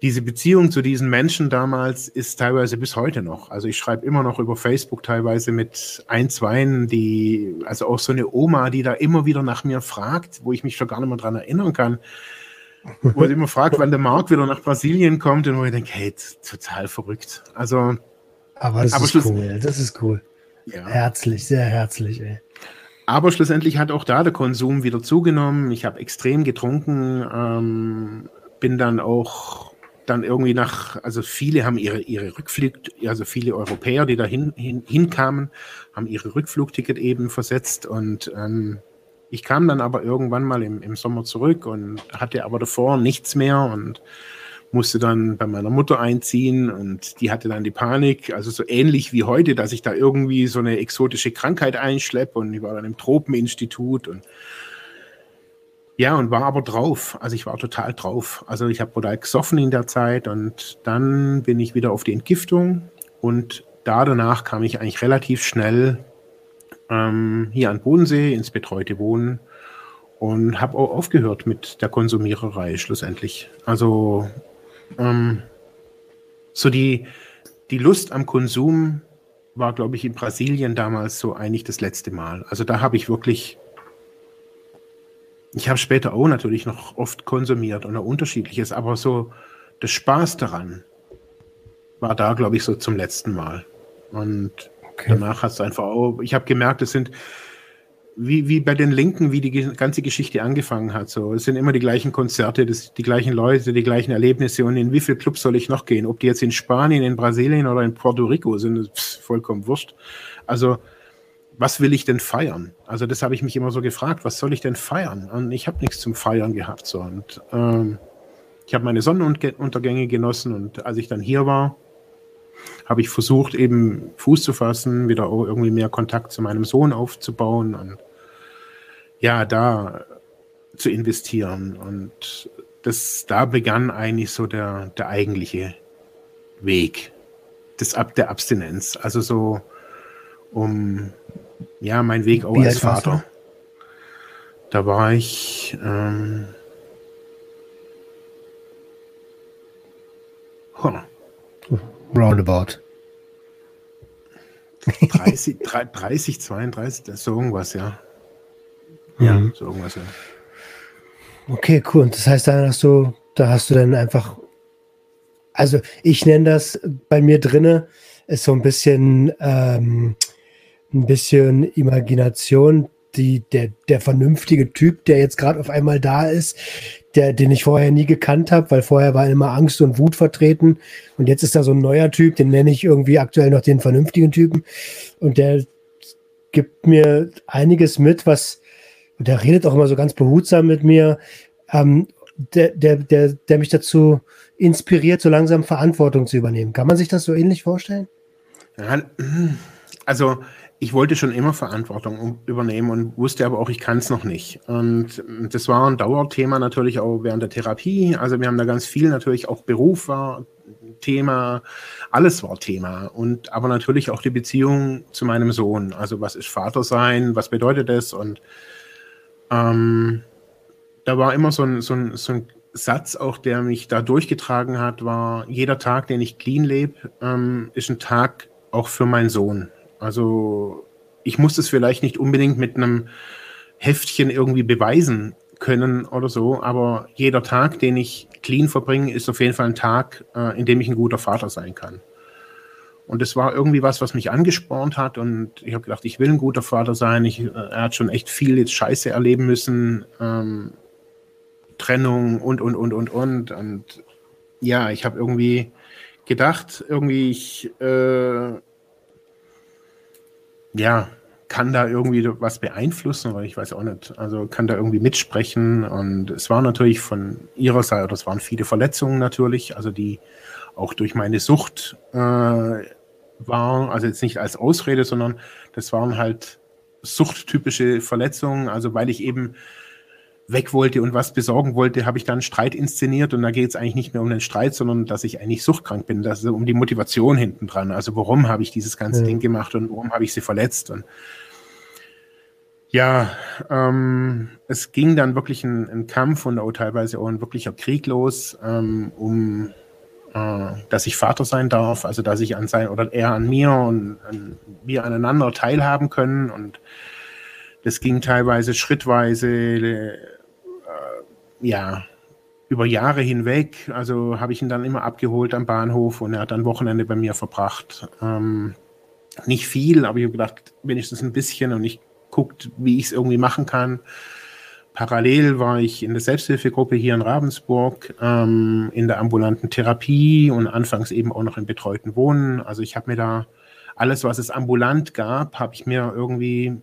diese Beziehung zu diesen Menschen damals ist teilweise bis heute noch. Also ich schreibe immer noch über Facebook teilweise mit ein, zweien, die, also auch so eine Oma, die da immer wieder nach mir fragt, wo ich mich schon gar nicht mehr dran erinnern kann. Wo sie immer fragt, wann der Marc wieder nach Brasilien kommt und wo ich denke, hey, total verrückt. Also. Aber das aber ist cool, das ist cool. Ja. Herzlich, sehr herzlich, ey. Aber schlussendlich hat auch da der Konsum wieder zugenommen. Ich habe extrem getrunken, ähm, bin dann auch dann irgendwie nach, also viele haben ihre, ihre Rückflug, also viele Europäer, die da hin, hin, hinkamen, haben ihre Rückflugticket eben versetzt und ähm, ich kam dann aber irgendwann mal im, im Sommer zurück und hatte aber davor nichts mehr und musste dann bei meiner Mutter einziehen und die hatte dann die Panik, also so ähnlich wie heute, dass ich da irgendwie so eine exotische Krankheit einschleppe und ich war dann im Tropeninstitut und ja, und war aber drauf. Also ich war total drauf. Also ich habe brutal gesoffen in der Zeit und dann bin ich wieder auf die Entgiftung und da danach kam ich eigentlich relativ schnell ähm, hier an Bodensee ins betreute Wohnen und habe auch aufgehört mit der Konsumiererei schlussendlich. Also ähm, so die, die Lust am Konsum war, glaube ich, in Brasilien damals so eigentlich das letzte Mal. Also da habe ich wirklich ich habe später auch natürlich noch oft konsumiert und auch unterschiedliches, aber so der Spaß daran war da, glaube ich, so zum letzten Mal. Und okay. danach hat es einfach auch, ich habe gemerkt, es sind wie, wie bei den Linken, wie die ganze Geschichte angefangen hat. So, es sind immer die gleichen Konzerte, das, die gleichen Leute, die gleichen Erlebnisse. Und in wie viele Clubs soll ich noch gehen? Ob die jetzt in Spanien, in Brasilien oder in Puerto Rico sind, ist vollkommen wurscht. Also was will ich denn feiern? Also das habe ich mich immer so gefragt, was soll ich denn feiern? Und ich habe nichts zum Feiern gehabt. So. Und ähm, ich habe meine Sonnenuntergänge genossen und als ich dann hier war, habe ich versucht, eben Fuß zu fassen, wieder irgendwie mehr Kontakt zu meinem Sohn aufzubauen und ja, da zu investieren. Und das, da begann eigentlich so der, der eigentliche Weg des, der Abstinenz. Also so um ja, mein Weg auch Wie als Vater. Da war ich ähm. Roundabout. 30, 30, 32, das ist so irgendwas, ja. Ja, mhm. so irgendwas, ja. Okay, cool. Und das heißt, dann hast du, da hast du dann einfach, also ich nenne das bei mir drinne, ist so ein bisschen ähm, ein bisschen Imagination, die, der, der vernünftige Typ, der jetzt gerade auf einmal da ist, der, den ich vorher nie gekannt habe, weil vorher war immer Angst und Wut vertreten. Und jetzt ist da so ein neuer Typ, den nenne ich irgendwie aktuell noch den vernünftigen Typen. Und der gibt mir einiges mit, was, und der redet auch immer so ganz behutsam mit mir, ähm, der, der, der, der mich dazu inspiriert, so langsam Verantwortung zu übernehmen. Kann man sich das so ähnlich vorstellen? Also ich wollte schon immer Verantwortung übernehmen und wusste aber auch, ich kann es noch nicht. Und das war ein Dauerthema natürlich auch während der Therapie. Also wir haben da ganz viel natürlich auch Beruf war Thema, alles war Thema. Und aber natürlich auch die Beziehung zu meinem Sohn. Also was ist Vater sein? Was bedeutet das? Und ähm, da war immer so ein, so, ein, so ein Satz auch, der mich da durchgetragen hat, war, jeder Tag, den ich clean lebe, ähm, ist ein Tag auch für meinen Sohn. Also ich muss es vielleicht nicht unbedingt mit einem Heftchen irgendwie beweisen können oder so, aber jeder Tag, den ich clean verbringe, ist auf jeden Fall ein Tag, äh, in dem ich ein guter Vater sein kann. Und das war irgendwie was, was mich angespornt hat und ich habe gedacht, ich will ein guter Vater sein. Ich, äh, er hat schon echt viel jetzt Scheiße erleben müssen, ähm, Trennung und, und, und, und, und. Und ja, ich habe irgendwie gedacht, irgendwie ich äh, ja, kann da irgendwie was beeinflussen, weil ich weiß auch nicht, also kann da irgendwie mitsprechen. Und es war natürlich von ihrer Seite, es waren viele Verletzungen natürlich, also die auch durch meine Sucht äh, waren, also jetzt nicht als Ausrede, sondern das waren halt suchttypische Verletzungen, also weil ich eben weg wollte und was besorgen wollte, habe ich dann Streit inszeniert und da geht es eigentlich nicht mehr um den Streit, sondern dass ich eigentlich suchtkrank bin, das ist um die Motivation hinten dran. Also warum habe ich dieses ganze ja. Ding gemacht und warum habe ich sie verletzt? Und ja, ähm, es ging dann wirklich ein, ein, Kampf und auch teilweise auch ein wirklicher Krieg los, ähm, um äh, dass ich Vater sein darf, also dass ich an sein oder er an mir und an, wir aneinander teilhaben können. Und das ging teilweise schrittweise, ja, über Jahre hinweg. Also habe ich ihn dann immer abgeholt am Bahnhof und er hat dann Wochenende bei mir verbracht. Ähm, nicht viel, aber ich habe gedacht, wenigstens ein bisschen und ich guckt, wie ich es irgendwie machen kann. Parallel war ich in der Selbsthilfegruppe hier in Ravensburg, ähm, in der ambulanten Therapie und anfangs eben auch noch im betreuten Wohnen. Also ich habe mir da alles, was es ambulant gab, habe ich mir irgendwie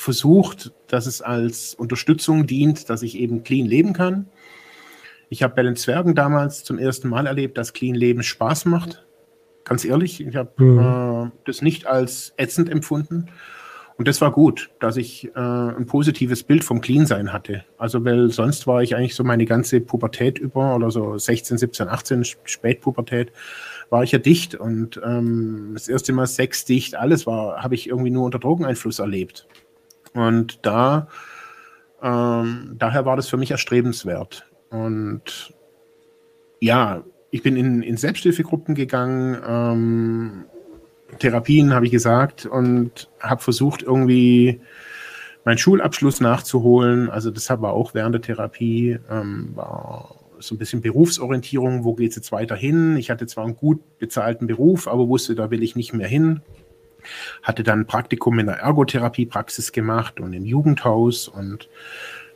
versucht, dass es als Unterstützung dient, dass ich eben clean leben kann. Ich habe bei den Zwergen damals zum ersten Mal erlebt, dass clean Leben Spaß macht. Ganz ehrlich, ich habe mhm. äh, das nicht als ätzend empfunden. Und das war gut, dass ich äh, ein positives Bild vom Clean-Sein hatte. Also, weil sonst war ich eigentlich so meine ganze Pubertät über oder so 16, 17, 18, Spätpubertät, war ich ja dicht. Und ähm, das erste Mal Sex dicht, alles war, habe ich irgendwie nur unter Drogeneinfluss erlebt. Und da, ähm, daher war das für mich erstrebenswert. Und ja, ich bin in, in Selbsthilfegruppen gegangen, ähm, Therapien, habe ich gesagt, und habe versucht, irgendwie meinen Schulabschluss nachzuholen. Also das war auch während der Therapie, ähm, war so ein bisschen Berufsorientierung, wo geht es jetzt weiter hin? Ich hatte zwar einen gut bezahlten Beruf, aber wusste, da will ich nicht mehr hin. Hatte dann ein Praktikum in der Ergotherapiepraxis gemacht und im Jugendhaus und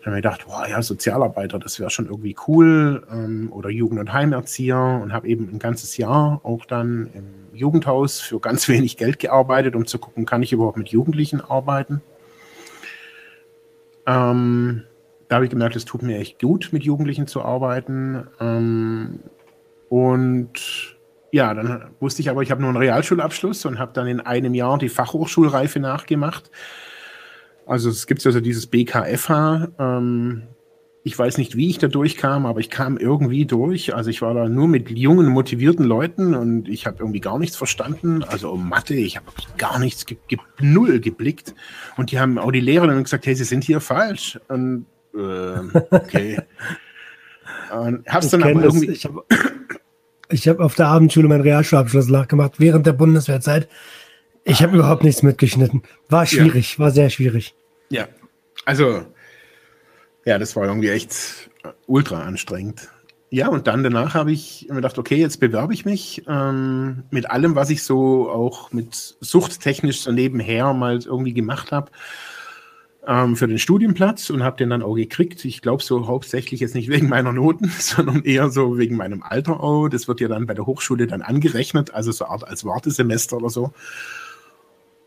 dann habe ich gedacht, boah, ja, Sozialarbeiter, das wäre schon irgendwie cool. Ähm, oder Jugend- und Heimerzieher und habe eben ein ganzes Jahr auch dann im Jugendhaus für ganz wenig Geld gearbeitet, um zu gucken, kann ich überhaupt mit Jugendlichen arbeiten. Ähm, da habe ich gemerkt, es tut mir echt gut, mit Jugendlichen zu arbeiten. Ähm, und ja, dann wusste ich aber, ich habe nur einen Realschulabschluss und habe dann in einem Jahr die Fachhochschulreife nachgemacht also es gibt also dieses BKFH. Ähm, ich weiß nicht, wie ich da durchkam, aber ich kam irgendwie durch. Also ich war da nur mit jungen, motivierten Leuten und ich habe irgendwie gar nichts verstanden. Also um Mathe, ich habe gar nichts, ge ge null geblickt. Und die haben auch die Lehrer gesagt, hey, Sie sind hier falsch. Und äh, okay. und hab's dann aber irgendwie. Das, ich habe hab auf der Abendschule meinen Realschulabschluss nachgemacht während der Bundeswehrzeit. Ich habe überhaupt nichts mitgeschnitten. War schwierig, ja. war sehr schwierig. Ja, also, ja, das war irgendwie echt ultra anstrengend. Ja, und dann danach habe ich mir gedacht, okay, jetzt bewerbe ich mich ähm, mit allem, was ich so auch mit suchttechnisch so nebenher mal irgendwie gemacht habe ähm, für den Studienplatz und habe den dann auch gekriegt. Ich glaube so hauptsächlich jetzt nicht wegen meiner Noten, sondern eher so wegen meinem Alter auch. Das wird ja dann bei der Hochschule dann angerechnet, also so Art als Wartesemester oder so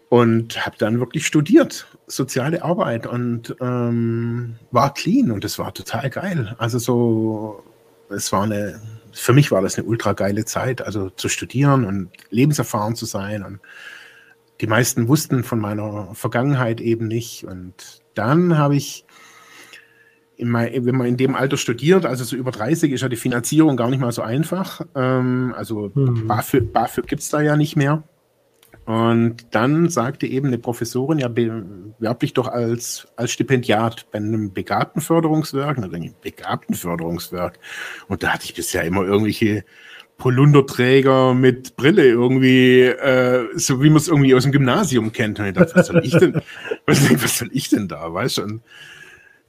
und habe dann wirklich studiert, soziale Arbeit und ähm, war clean und das war total geil. Also so, es war eine, für mich war das eine ultra geile Zeit, also zu studieren und lebenserfahren zu sein und die meisten wussten von meiner Vergangenheit eben nicht und dann habe ich mein, wenn man in dem Alter studiert, also so über 30, ist ja die Finanzierung gar nicht mal so einfach. Ähm, also mhm. BAföG, BAföG gibt es da ja nicht mehr. Und dann sagte eben eine Professorin, ja, bewerb dich doch als, als Stipendiat bei einem Begabtenförderungswerk. Und dann denke ich, Begabtenförderungswerk. Und da hatte ich bisher immer irgendwelche Polunderträger mit Brille irgendwie, äh, so wie man es irgendwie aus dem Gymnasium kennt. Und ich dachte, was soll ich denn, was, was soll ich denn da, weißt du? Und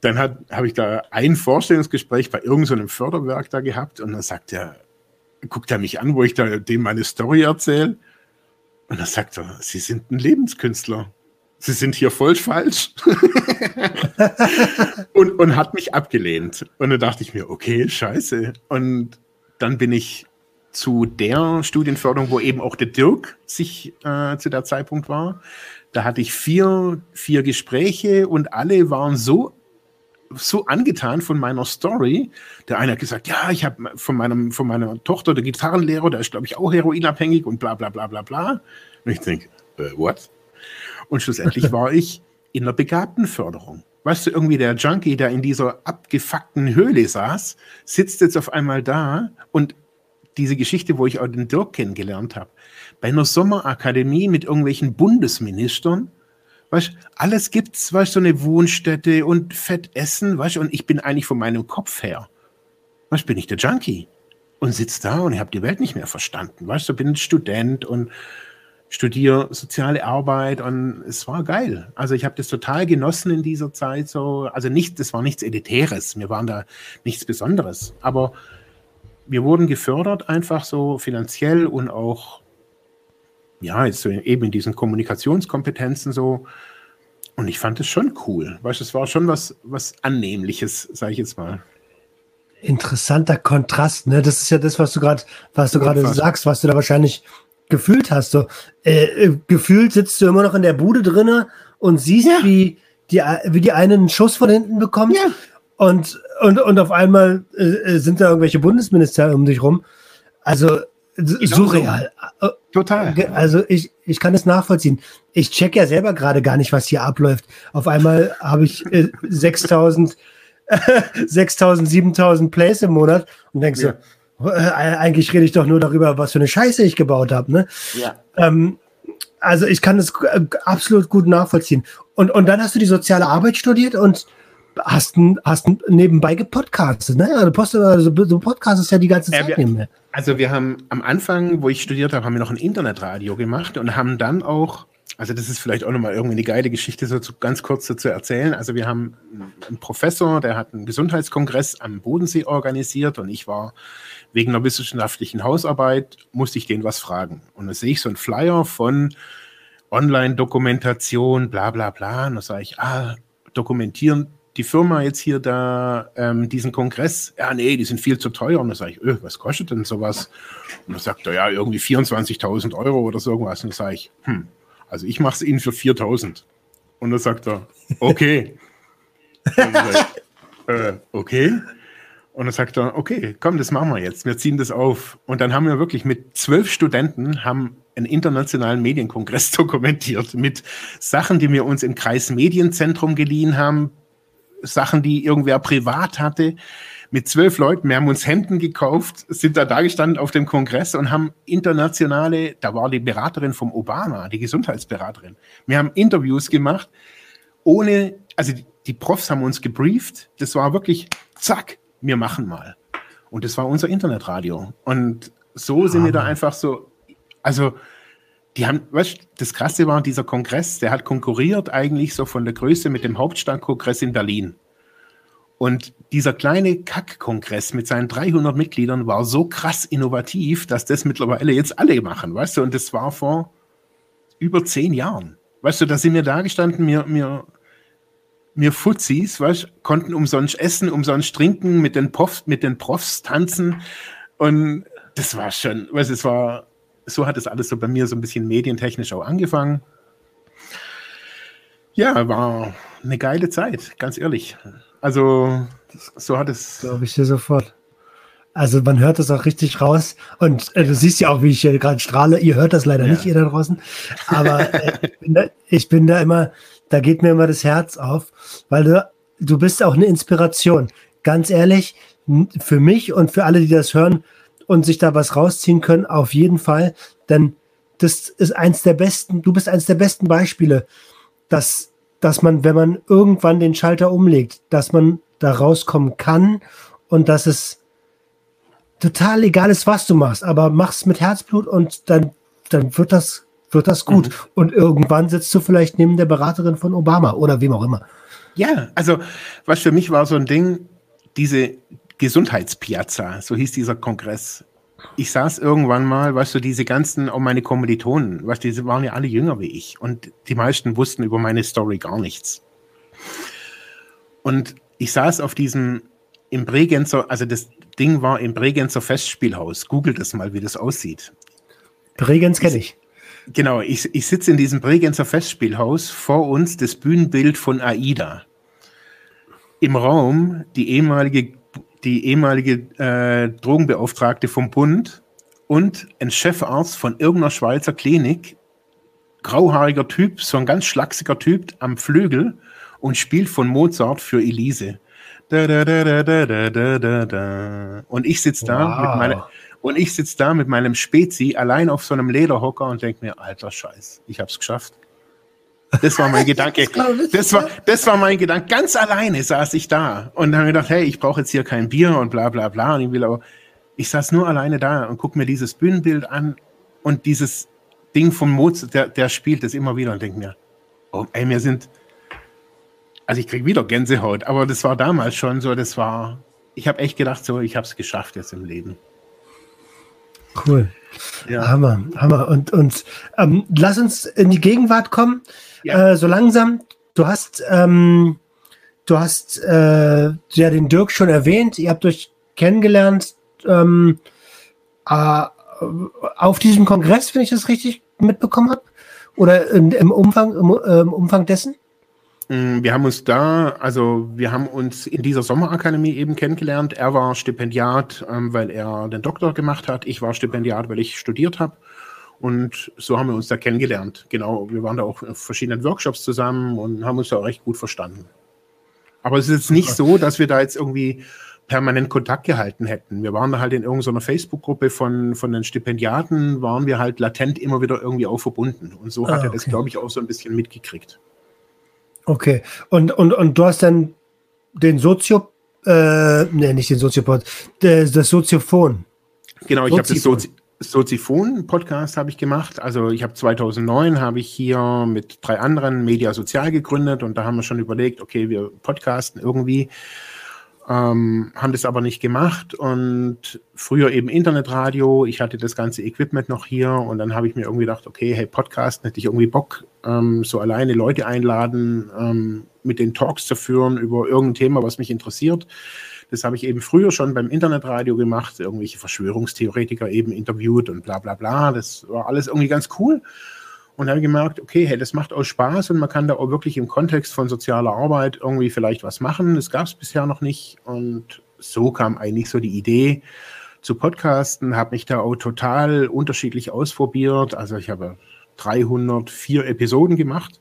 dann habe ich da ein Vorstellungsgespräch bei irgendeinem so Förderwerk da gehabt und dann sagt er, guckt er mich an, wo ich da dem meine Story erzähle. Und dann sagt er, Sie sind ein Lebenskünstler. Sie sind hier voll falsch. und, und hat mich abgelehnt. Und dann dachte ich mir, okay, scheiße. Und dann bin ich zu der Studienförderung, wo eben auch der Dirk sich äh, zu der Zeitpunkt war. Da hatte ich vier, vier Gespräche und alle waren so so angetan von meiner Story. Der eine hat gesagt, ja, ich habe von meinem von meiner Tochter, der Gitarrenlehrer, der ist glaube ich auch heroinabhängig und bla bla bla bla bla. Und ich denke, äh, what? Und schlussendlich war ich in der Begabtenförderung. Weißt du, irgendwie der Junkie, der in dieser abgefuckten Höhle saß, sitzt jetzt auf einmal da und diese Geschichte, wo ich auch den Dirk kennengelernt habe, bei einer Sommerakademie mit irgendwelchen Bundesministern, weißt alles gibt's, weißt so eine Wohnstätte und Fett essen, weißt und ich bin eigentlich von meinem Kopf her, weißt bin ich der Junkie. und sitze da und ich habe die Welt nicht mehr verstanden. Weißt du, bin Student und studiere soziale Arbeit und es war geil. Also ich habe das total genossen in dieser Zeit so. Also nicht, das war nichts Elitäres, wir waren da nichts Besonderes, aber wir wurden gefördert einfach so finanziell und auch ja, jetzt so eben in diesen Kommunikationskompetenzen so. Und ich fand es schon cool. Weißt du, es war schon was, was Annehmliches, sage ich jetzt mal. Interessanter Kontrast, ne? Das ist ja das, was du gerade, was du gerade sagst, was du da wahrscheinlich gefühlt hast. So, äh, äh, gefühlt sitzt du immer noch in der Bude drinne und siehst, ja. wie, die, wie die einen einen Schuss von hinten bekommt. Ja. Und, und, und auf einmal äh, äh sind da irgendwelche Bundesminister um dich rum. Also surreal. So. Total. Also ich, ich kann es nachvollziehen. Ich check ja selber gerade gar nicht, was hier abläuft. Auf einmal habe ich äh, 6000 6000, 7000 Plays im Monat und denkst ja. so, äh, eigentlich rede ich doch nur darüber, was für eine Scheiße ich gebaut habe. Ne? Ja. Ähm, also ich kann das äh, absolut gut nachvollziehen. Und, und dann hast du die soziale Arbeit studiert und hast, hast nebenbei gepodcastet. Ne? Also, also du podcastest ja die ganze Zeit äh, wir, Also wir haben am Anfang, wo ich studiert habe, haben wir noch ein Internetradio gemacht und haben dann auch also das ist vielleicht auch nochmal irgendwie eine geile Geschichte, so zu, ganz kurz so zu erzählen. Also wir haben einen Professor, der hat einen Gesundheitskongress am Bodensee organisiert und ich war wegen einer wissenschaftlichen Hausarbeit, musste ich den was fragen. Und da sehe ich so einen Flyer von Online-Dokumentation, bla bla bla. Und da sage ich, ah, dokumentieren die Firma jetzt hier da ähm, diesen Kongress? Ja, nee, die sind viel zu teuer. Und da sage ich, öh, was kostet denn sowas? Und da sagt er, ja, irgendwie 24.000 Euro oder so irgendwas. Und da sage ich, hm, also ich mache es Ihnen für 4000. Und dann sagt er, okay. ich, äh, okay. Und dann sagt er, okay, komm, das machen wir jetzt. Wir ziehen das auf. Und dann haben wir wirklich mit zwölf Studenten haben einen internationalen Medienkongress dokumentiert mit Sachen, die wir uns im Kreis Medienzentrum geliehen haben, Sachen, die irgendwer privat hatte mit zwölf Leuten. Wir haben uns Hemden gekauft, sind da da gestanden auf dem Kongress und haben internationale, da war die Beraterin vom Obama, die Gesundheitsberaterin. Wir haben Interviews gemacht, ohne, also die, die Profs haben uns gebrieft. Das war wirklich, zack, wir machen mal. Und das war unser Internetradio. Und so sind wir da einfach so, also, die haben, weißt das Krasse war, dieser Kongress, der hat konkurriert eigentlich so von der Größe mit dem Hauptstadtkongress in Berlin. Und dieser kleine Kack-Kongress mit seinen 300 Mitgliedern war so krass innovativ, dass das mittlerweile jetzt alle machen, weißt du? Und das war vor über zehn Jahren. Weißt du, da sind wir da gestanden, mir, mir, mir Fuzis, weißt konnten umsonst essen, umsonst trinken, mit den Profs, mit den Profs tanzen. Und das war schon, weißt es war, so hat es alles so bei mir so ein bisschen medientechnisch auch angefangen. Ja, war eine geile Zeit, ganz ehrlich. Also, so hat es. Glaube ich dir sofort. Also man hört das auch richtig raus. Und äh, du siehst ja auch, wie ich hier gerade strahle. Ihr hört das leider ja. nicht, ihr da draußen. Aber äh, ich, bin da, ich, bin da, immer, da geht mir immer das Herz auf, weil du, du bist auch eine Inspiration. Ganz ehrlich, für mich und für alle, die das hören und sich da was rausziehen können, auf jeden Fall. Denn das ist eins der besten, du bist eins der besten Beispiele, dass dass man, wenn man irgendwann den Schalter umlegt, dass man da rauskommen kann und dass es total egal ist, was du machst, aber mach's mit Herzblut und dann, dann wird das, wird das gut. Mhm. Und irgendwann sitzt du vielleicht neben der Beraterin von Obama oder wem auch immer. Ja, also was für mich war so ein Ding, diese Gesundheitspiazza, so hieß dieser Kongress ich saß irgendwann mal, weißt du, diese ganzen, auch meine Kommilitonen, weißt du, die waren ja alle jünger wie ich und die meisten wussten über meine Story gar nichts. Und ich saß auf diesem, im Bregenzer, also das Ding war im Bregenzer Festspielhaus. Googelt das mal, wie das aussieht. Bregenz kenne ich. Genau, ich, ich sitze in diesem Bregenzer Festspielhaus, vor uns das Bühnenbild von AIDA. Im Raum die ehemalige die ehemalige äh, Drogenbeauftragte vom Bund und ein Chefarzt von irgendeiner Schweizer Klinik, grauhaariger Typ, so ein ganz schlachsiger Typ am Flügel und spielt von Mozart für Elise. Da, da, da. Und ich sitze da wow. mit meiner, und ich sitze da mit meinem Spezi allein auf so einem Lederhocker und denke mir, alter Scheiß, ich hab's geschafft. Das war mein Gedanke. Das war, das war mein Gedanke. Ganz alleine saß ich da und habe gedacht, hey, ich brauche jetzt hier kein Bier und bla bla bla. Und ich will aber, Ich saß nur alleine da und gucke mir dieses Bühnenbild an und dieses Ding von Mozart, der, der spielt das immer wieder und denkt mir, oh, ey, wir sind, also ich krieg wieder Gänsehaut, aber das war damals schon so, das war, ich habe echt gedacht, so, ich habe es geschafft jetzt im Leben. Cool. Ja. Hammer, Hammer. Und, und ähm, lass uns in die Gegenwart kommen. Ja. Äh, so langsam. Du hast, ähm, du hast äh, ja den Dirk schon erwähnt. Ihr habt euch kennengelernt ähm, äh, auf diesem Kongress, wenn ich das richtig mitbekommen habe? Oder in, im, Umfang, im, im Umfang dessen? Mm, wir haben uns da, also wir haben uns in dieser Sommerakademie eben kennengelernt. Er war Stipendiat, ähm, weil er den Doktor gemacht hat. Ich war Stipendiat, weil ich studiert habe. Und so haben wir uns da kennengelernt. Genau, wir waren da auch auf verschiedenen Workshops zusammen und haben uns da auch recht gut verstanden. Aber es ist jetzt nicht so, dass wir da jetzt irgendwie permanent Kontakt gehalten hätten. Wir waren da halt in irgendeiner Facebook-Gruppe von, von den Stipendiaten, waren wir halt latent immer wieder irgendwie auch verbunden. Und so hat ah, er das, glaube ich, auch so ein bisschen mitgekriegt. Okay. Und, und, und du hast dann den Sozio, äh, nee, nicht den Soziopod, das, das Soziophon. Genau, ich habe das Sozi Soziphon-Podcast habe ich gemacht. Also ich habe 2009 habe ich hier mit drei anderen Media Sozial gegründet und da haben wir schon überlegt, okay, wir podcasten irgendwie ähm, haben das aber nicht gemacht und früher eben Internetradio, ich hatte das ganze Equipment noch hier und dann habe ich mir irgendwie gedacht, okay, hey, Podcast, hätte ich irgendwie Bock, ähm, so alleine Leute einladen, ähm, mit den Talks zu führen über irgendein Thema, was mich interessiert. Das habe ich eben früher schon beim Internetradio gemacht, irgendwelche Verschwörungstheoretiker eben interviewt und bla bla bla. Das war alles irgendwie ganz cool. Und habe gemerkt, okay, hey, das macht auch Spaß und man kann da auch wirklich im Kontext von sozialer Arbeit irgendwie vielleicht was machen. Das gab es bisher noch nicht. Und so kam eigentlich so die Idee zu podcasten, habe mich da auch total unterschiedlich ausprobiert. Also ich habe 304 Episoden gemacht.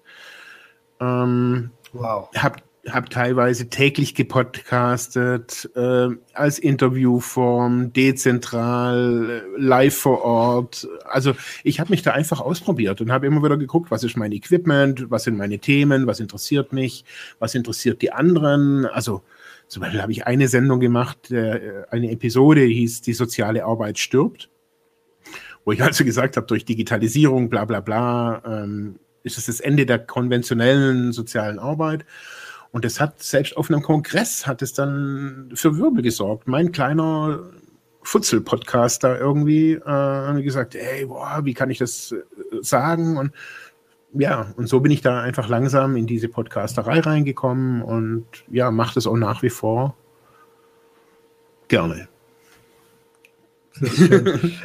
Ähm, wow. Habe habe teilweise täglich gepodcastet, äh, als Interviewform, dezentral, äh, live vor Ort. Also ich habe mich da einfach ausprobiert und habe immer wieder geguckt, was ist mein Equipment, was sind meine Themen, was interessiert mich, was interessiert die anderen. Also zum Beispiel habe ich eine Sendung gemacht, äh, eine Episode, die hieß Die soziale Arbeit stirbt, wo ich also gesagt habe, durch Digitalisierung, bla bla bla, ähm, ist es das Ende der konventionellen sozialen Arbeit. Und es hat selbst auf einem Kongress hat es dann für Wirbel gesorgt. Mein kleiner Futzel-Podcast da irgendwie äh, gesagt, ey, boah, wie kann ich das äh, sagen? Und ja, und so bin ich da einfach langsam in diese Podcasterei reingekommen und ja, mache das auch nach wie vor gerne.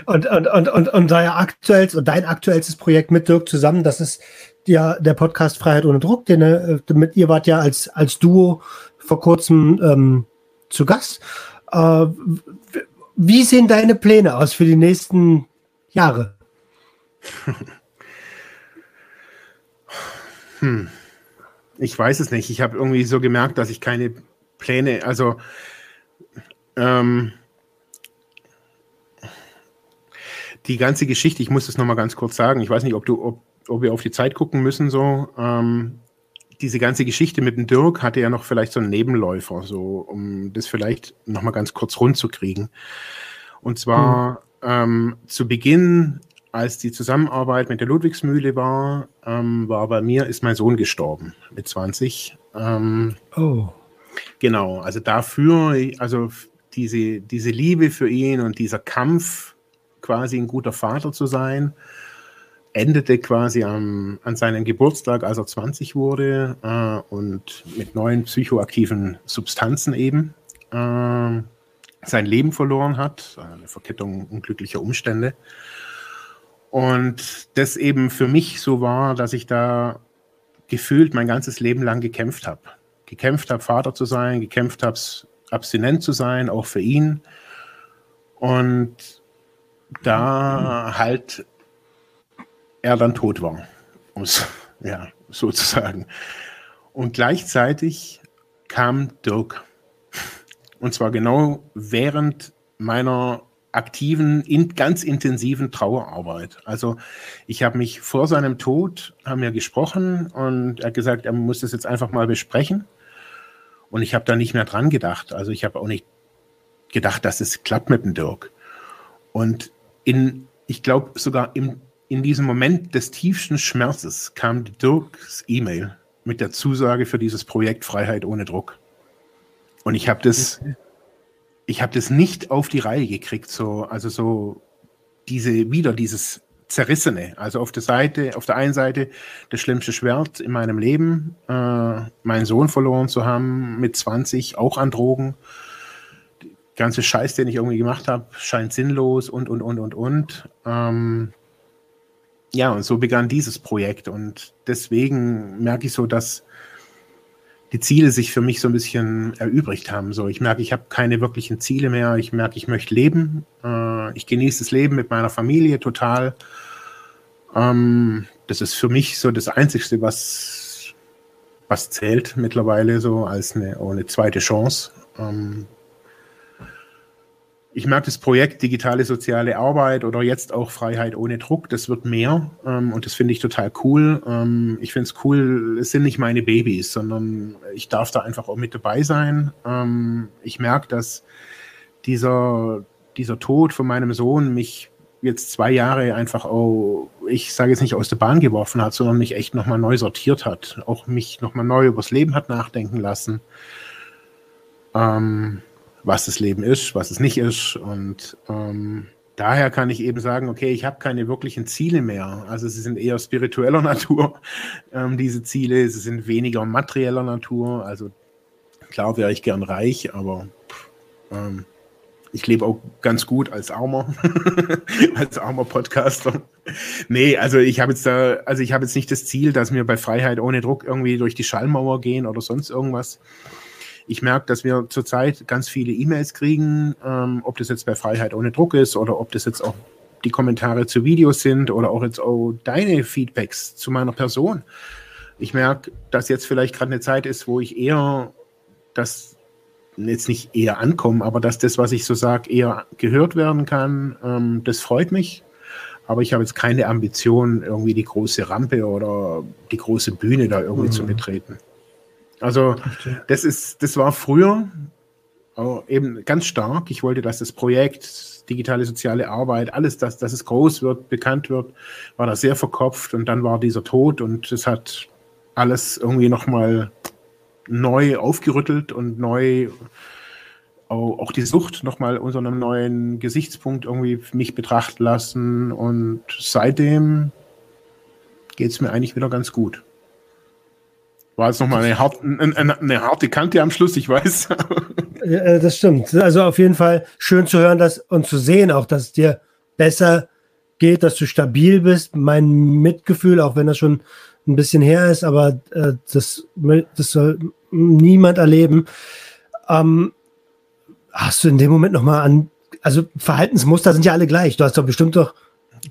Und, und, und, und, und dein, aktuelles, und dein aktuellstes Projekt mit Dirk zusammen, das ist ja der Podcast Freiheit ohne Druck, den äh, mit ihr wart ja als, als Duo vor kurzem ähm, zu Gast. Äh, wie sehen deine Pläne aus für die nächsten Jahre? Hm. Ich weiß es nicht. Ich habe irgendwie so gemerkt, dass ich keine Pläne, also ähm, die ganze Geschichte, ich muss das nochmal ganz kurz sagen, ich weiß nicht, ob du, ob, ob wir auf die Zeit gucken müssen, so, ähm, diese ganze Geschichte mit dem Dirk hatte ja noch vielleicht so einen Nebenläufer, so, um das vielleicht nochmal ganz kurz rund zu kriegen. Und zwar mhm. ähm, zu Beginn, als die Zusammenarbeit mit der Ludwigsmühle war, ähm, war bei mir, ist mein Sohn gestorben mit 20. Ähm, oh. Genau, also dafür, also diese, diese Liebe für ihn und dieser Kampf, quasi ein guter Vater zu sein. Endete quasi am, an seinem Geburtstag, als er 20 wurde äh, und mit neuen psychoaktiven Substanzen eben äh, sein Leben verloren hat. Eine Verkettung unglücklicher Umstände. Und das eben für mich so war, dass ich da gefühlt mein ganzes Leben lang gekämpft habe. Gekämpft habe, Vater zu sein, gekämpft habe, abstinent zu sein, auch für ihn. Und da halt er dann tot war, um es ja, sozusagen. Und gleichzeitig kam Dirk. Und zwar genau während meiner aktiven, in, ganz intensiven Trauerarbeit. Also ich habe mich vor seinem Tod, haben wir gesprochen und er hat gesagt, er muss das jetzt einfach mal besprechen. Und ich habe da nicht mehr dran gedacht. Also ich habe auch nicht gedacht, dass es klappt mit dem Dirk. Und in, ich glaube, sogar im, in diesem Moment des tiefsten Schmerzes kam Dirks E-Mail mit der Zusage für dieses Projekt Freiheit ohne Druck. Und ich habe das, ich habe das nicht auf die Reihe gekriegt, so, also so diese, wieder dieses Zerrissene. Also auf der Seite, auf der einen Seite das schlimmste Schwert in meinem Leben, äh, meinen Sohn verloren zu haben mit 20, auch an Drogen. Ganze Scheiß, den ich irgendwie gemacht habe, scheint sinnlos und, und, und, und, und. Ähm, ja, und so begann dieses Projekt. Und deswegen merke ich so, dass die Ziele sich für mich so ein bisschen erübrigt haben. So, ich merke, ich habe keine wirklichen Ziele mehr. Ich merke, ich möchte leben. Äh, ich genieße das Leben mit meiner Familie total. Ähm, das ist für mich so das Einzige, was, was zählt mittlerweile so als eine, eine zweite Chance. Ähm, ich merke das Projekt digitale soziale Arbeit oder jetzt auch Freiheit ohne Druck, das wird mehr ähm, und das finde ich total cool. Ähm, ich finde es cool, es sind nicht meine Babys, sondern ich darf da einfach auch mit dabei sein. Ähm, ich merke, dass dieser, dieser Tod von meinem Sohn mich jetzt zwei Jahre einfach auch, ich sage jetzt nicht aus der Bahn geworfen hat, sondern mich echt nochmal neu sortiert hat, auch mich nochmal neu übers Leben hat nachdenken lassen. Ähm, was das Leben ist, was es nicht ist. Und ähm, daher kann ich eben sagen, okay, ich habe keine wirklichen Ziele mehr. Also sie sind eher spiritueller Natur, ähm, diese Ziele. Sie sind weniger materieller Natur. Also klar wäre ich gern reich, aber ähm, ich lebe auch ganz gut als armer, als armer Podcaster. Nee, also ich habe jetzt da, also ich habe jetzt nicht das Ziel, dass wir bei Freiheit ohne Druck irgendwie durch die Schallmauer gehen oder sonst irgendwas. Ich merke, dass wir zurzeit ganz viele E-Mails kriegen, ähm, ob das jetzt bei Freiheit ohne Druck ist oder ob das jetzt auch die Kommentare zu Videos sind oder auch jetzt auch deine Feedbacks zu meiner Person. Ich merke, dass jetzt vielleicht gerade eine Zeit ist, wo ich eher das jetzt nicht eher ankommen, aber dass das, was ich so sage, eher gehört werden kann. Ähm, das freut mich. Aber ich habe jetzt keine Ambition, irgendwie die große Rampe oder die große Bühne da irgendwie mhm. zu betreten. Also das ist, das war früher eben ganz stark. Ich wollte, dass das Projekt digitale soziale Arbeit, alles, dass, dass es groß wird, bekannt wird, war da sehr verkopft und dann war dieser Tod und es hat alles irgendwie nochmal neu aufgerüttelt und neu auch die Sucht nochmal unter einem neuen Gesichtspunkt irgendwie mich betrachten lassen und seitdem geht es mir eigentlich wieder ganz gut. War jetzt nochmal eine, hart, eine, eine, harte Kante am Schluss, ich weiß. Ja, äh, das stimmt. Also auf jeden Fall schön zu hören dass, und zu sehen auch, dass es dir besser geht, dass du stabil bist. Mein Mitgefühl, auch wenn das schon ein bisschen her ist, aber äh, das, das soll niemand erleben. Ähm, hast du in dem Moment nochmal an, also Verhaltensmuster sind ja alle gleich. Du hast doch bestimmt doch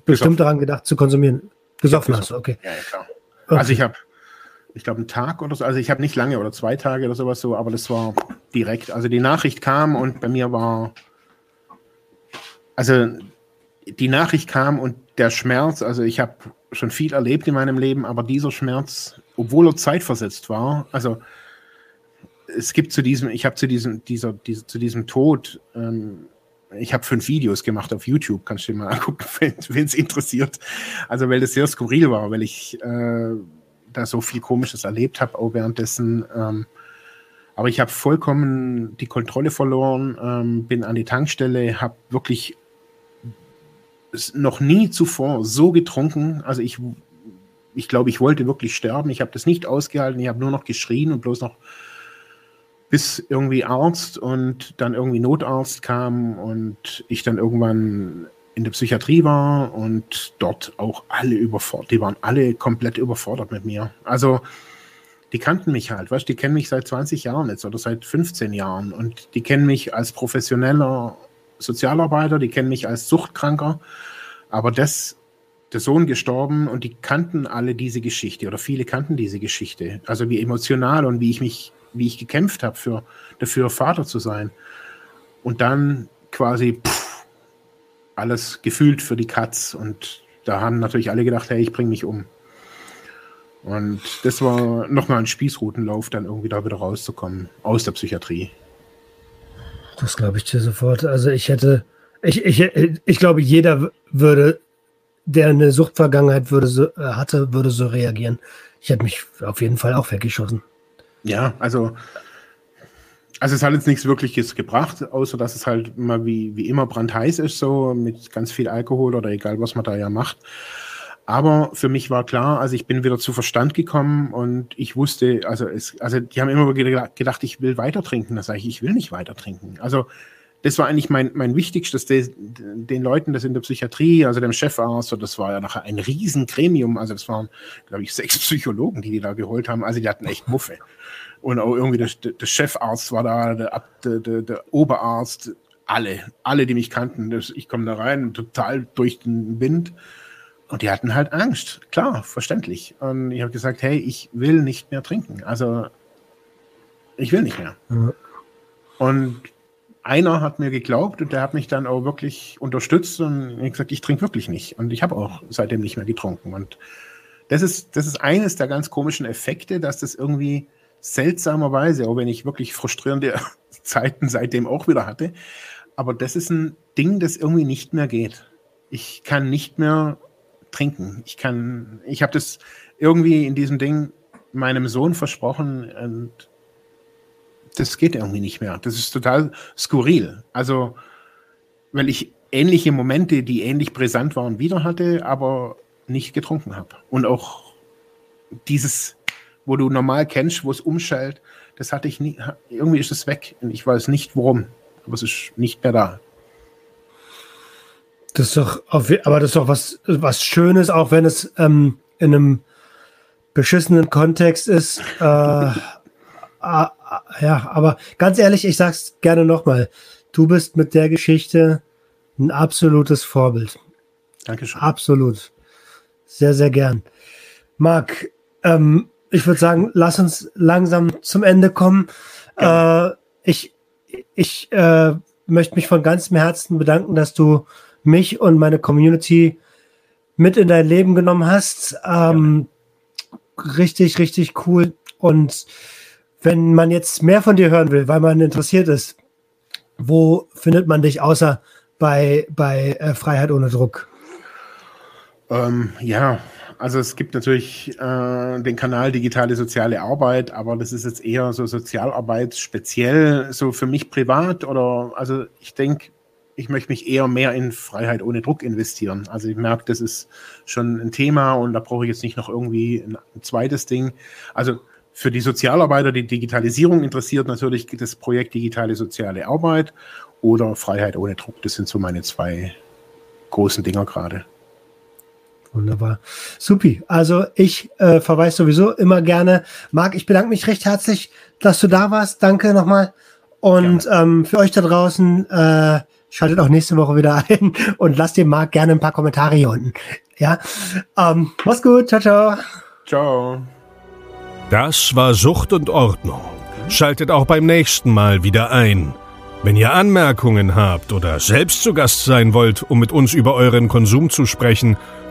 bestimmt daran gedacht zu konsumieren. Gesoffen hast du, okay. Ja, ja klar. Okay. Also ich habe ich glaube, einen Tag oder so. Also ich habe nicht lange oder zwei Tage oder sowas so, aber das war direkt. Also die Nachricht kam und bei mir war, also die Nachricht kam und der Schmerz, also ich habe schon viel erlebt in meinem Leben, aber dieser Schmerz, obwohl er zeitversetzt war, also es gibt zu diesem, ich habe zu diesem, dieser, dieser, zu diesem Tod, ähm, ich habe fünf Videos gemacht auf YouTube, kannst du dir mal angucken, wenn es interessiert. Also weil das sehr skurril war, weil ich äh, da so viel Komisches erlebt habe, auch währenddessen. Ähm, aber ich habe vollkommen die Kontrolle verloren, ähm, bin an die Tankstelle, habe wirklich noch nie zuvor so getrunken. Also ich, ich glaube, ich wollte wirklich sterben. Ich habe das nicht ausgehalten. Ich habe nur noch geschrien und bloß noch bis irgendwie Arzt und dann irgendwie Notarzt kam und ich dann irgendwann in der Psychiatrie war und dort auch alle überfordert, die waren alle komplett überfordert mit mir. Also die kannten mich halt, weißt die kennen mich seit 20 Jahren jetzt oder seit 15 Jahren und die kennen mich als professioneller Sozialarbeiter, die kennen mich als Suchtkranker, aber das, der Sohn gestorben und die kannten alle diese Geschichte oder viele kannten diese Geschichte, also wie emotional und wie ich mich, wie ich gekämpft habe für, dafür Vater zu sein. Und dann quasi, pff, alles gefühlt für die Katz. Und da haben natürlich alle gedacht, hey, ich bringe mich um. Und das war nochmal ein Spießrutenlauf, dann irgendwie da wieder rauszukommen aus der Psychiatrie. Das glaube ich dir sofort. Also ich hätte, Ich, ich, ich glaube, jeder würde, der eine Suchtvergangenheit würde so, äh, hatte, würde so reagieren. Ich hätte mich auf jeden Fall auch weggeschossen. Ja, also, also es hat jetzt nichts Wirkliches gebracht, außer dass es halt immer wie, wie immer brandheiß ist, so mit ganz viel Alkohol oder egal, was man da ja macht. Aber für mich war klar, also ich bin wieder zu Verstand gekommen und ich wusste, also es, also die haben immer gedacht, ich will weiter trinken. Da sage ich, ich will nicht weiter trinken. Also das war eigentlich mein, mein Wichtigstes, den, Leuten das in der Psychiatrie, also dem Chefarzt, das war ja nachher ein Riesengremium, also das waren, glaube ich, sechs Psychologen, die die da geholt haben, also die hatten echt Muffe. Und auch irgendwie der, der Chefarzt war da, der, der, der Oberarzt, alle, alle, die mich kannten. Das, ich komme da rein, total durch den Wind. Und die hatten halt Angst, klar, verständlich. Und ich habe gesagt, hey, ich will nicht mehr trinken. Also ich will nicht mehr. Mhm. Und einer hat mir geglaubt und der hat mich dann auch wirklich unterstützt und gesagt, ich trinke wirklich nicht. Und ich habe auch seitdem nicht mehr getrunken. Und das ist, das ist eines der ganz komischen Effekte, dass das irgendwie seltsamerweise, auch wenn ich wirklich frustrierende Zeiten seitdem auch wieder hatte, aber das ist ein Ding, das irgendwie nicht mehr geht. Ich kann nicht mehr trinken. Ich kann, ich habe das irgendwie in diesem Ding meinem Sohn versprochen und das geht irgendwie nicht mehr. Das ist total skurril. Also, weil ich ähnliche Momente, die ähnlich brisant waren, wieder hatte, aber nicht getrunken habe. Und auch dieses, wo du normal kennst, wo es umschaltet, das hatte ich nie. Irgendwie ist es weg. Und ich weiß nicht warum. Aber es ist nicht mehr da. Das ist doch, auf, aber das ist doch was, was Schönes, auch wenn es ähm, in einem beschissenen Kontext ist. Äh, äh, ja, aber ganz ehrlich, ich sag's gerne nochmal. Du bist mit der Geschichte ein absolutes Vorbild. Dankeschön. Absolut. Sehr, sehr gern. Marc, ähm, ich würde sagen, lass uns langsam zum Ende kommen. Äh, ich ich äh, möchte mich von ganzem Herzen bedanken, dass du mich und meine Community mit in dein Leben genommen hast. Ähm, richtig, richtig cool. Und wenn man jetzt mehr von dir hören will, weil man interessiert ist, wo findet man dich außer bei, bei äh, Freiheit ohne Druck? Ähm, ja, also es gibt natürlich äh, den Kanal Digitale Soziale Arbeit, aber das ist jetzt eher so Sozialarbeit speziell, so für mich privat oder also ich denke, ich möchte mich eher mehr in Freiheit ohne Druck investieren. Also ich merke, das ist schon ein Thema und da brauche ich jetzt nicht noch irgendwie ein, ein zweites Ding. Also für die Sozialarbeiter, die Digitalisierung interessiert natürlich das Projekt Digitale Soziale Arbeit oder Freiheit ohne Druck. Das sind so meine zwei großen Dinger gerade. Wunderbar. Supi. Also ich äh, verweise sowieso immer gerne. Marc, ich bedanke mich recht herzlich, dass du da warst. Danke nochmal. Und ähm, für euch da draußen, äh, schaltet auch nächste Woche wieder ein und lasst dem Marc gerne ein paar Kommentare hier unten. Ja. Ähm, mach's gut. Ciao, ciao. Ciao. Das war Sucht und Ordnung. Schaltet auch beim nächsten Mal wieder ein. Wenn ihr Anmerkungen habt oder selbst zu Gast sein wollt, um mit uns über euren Konsum zu sprechen,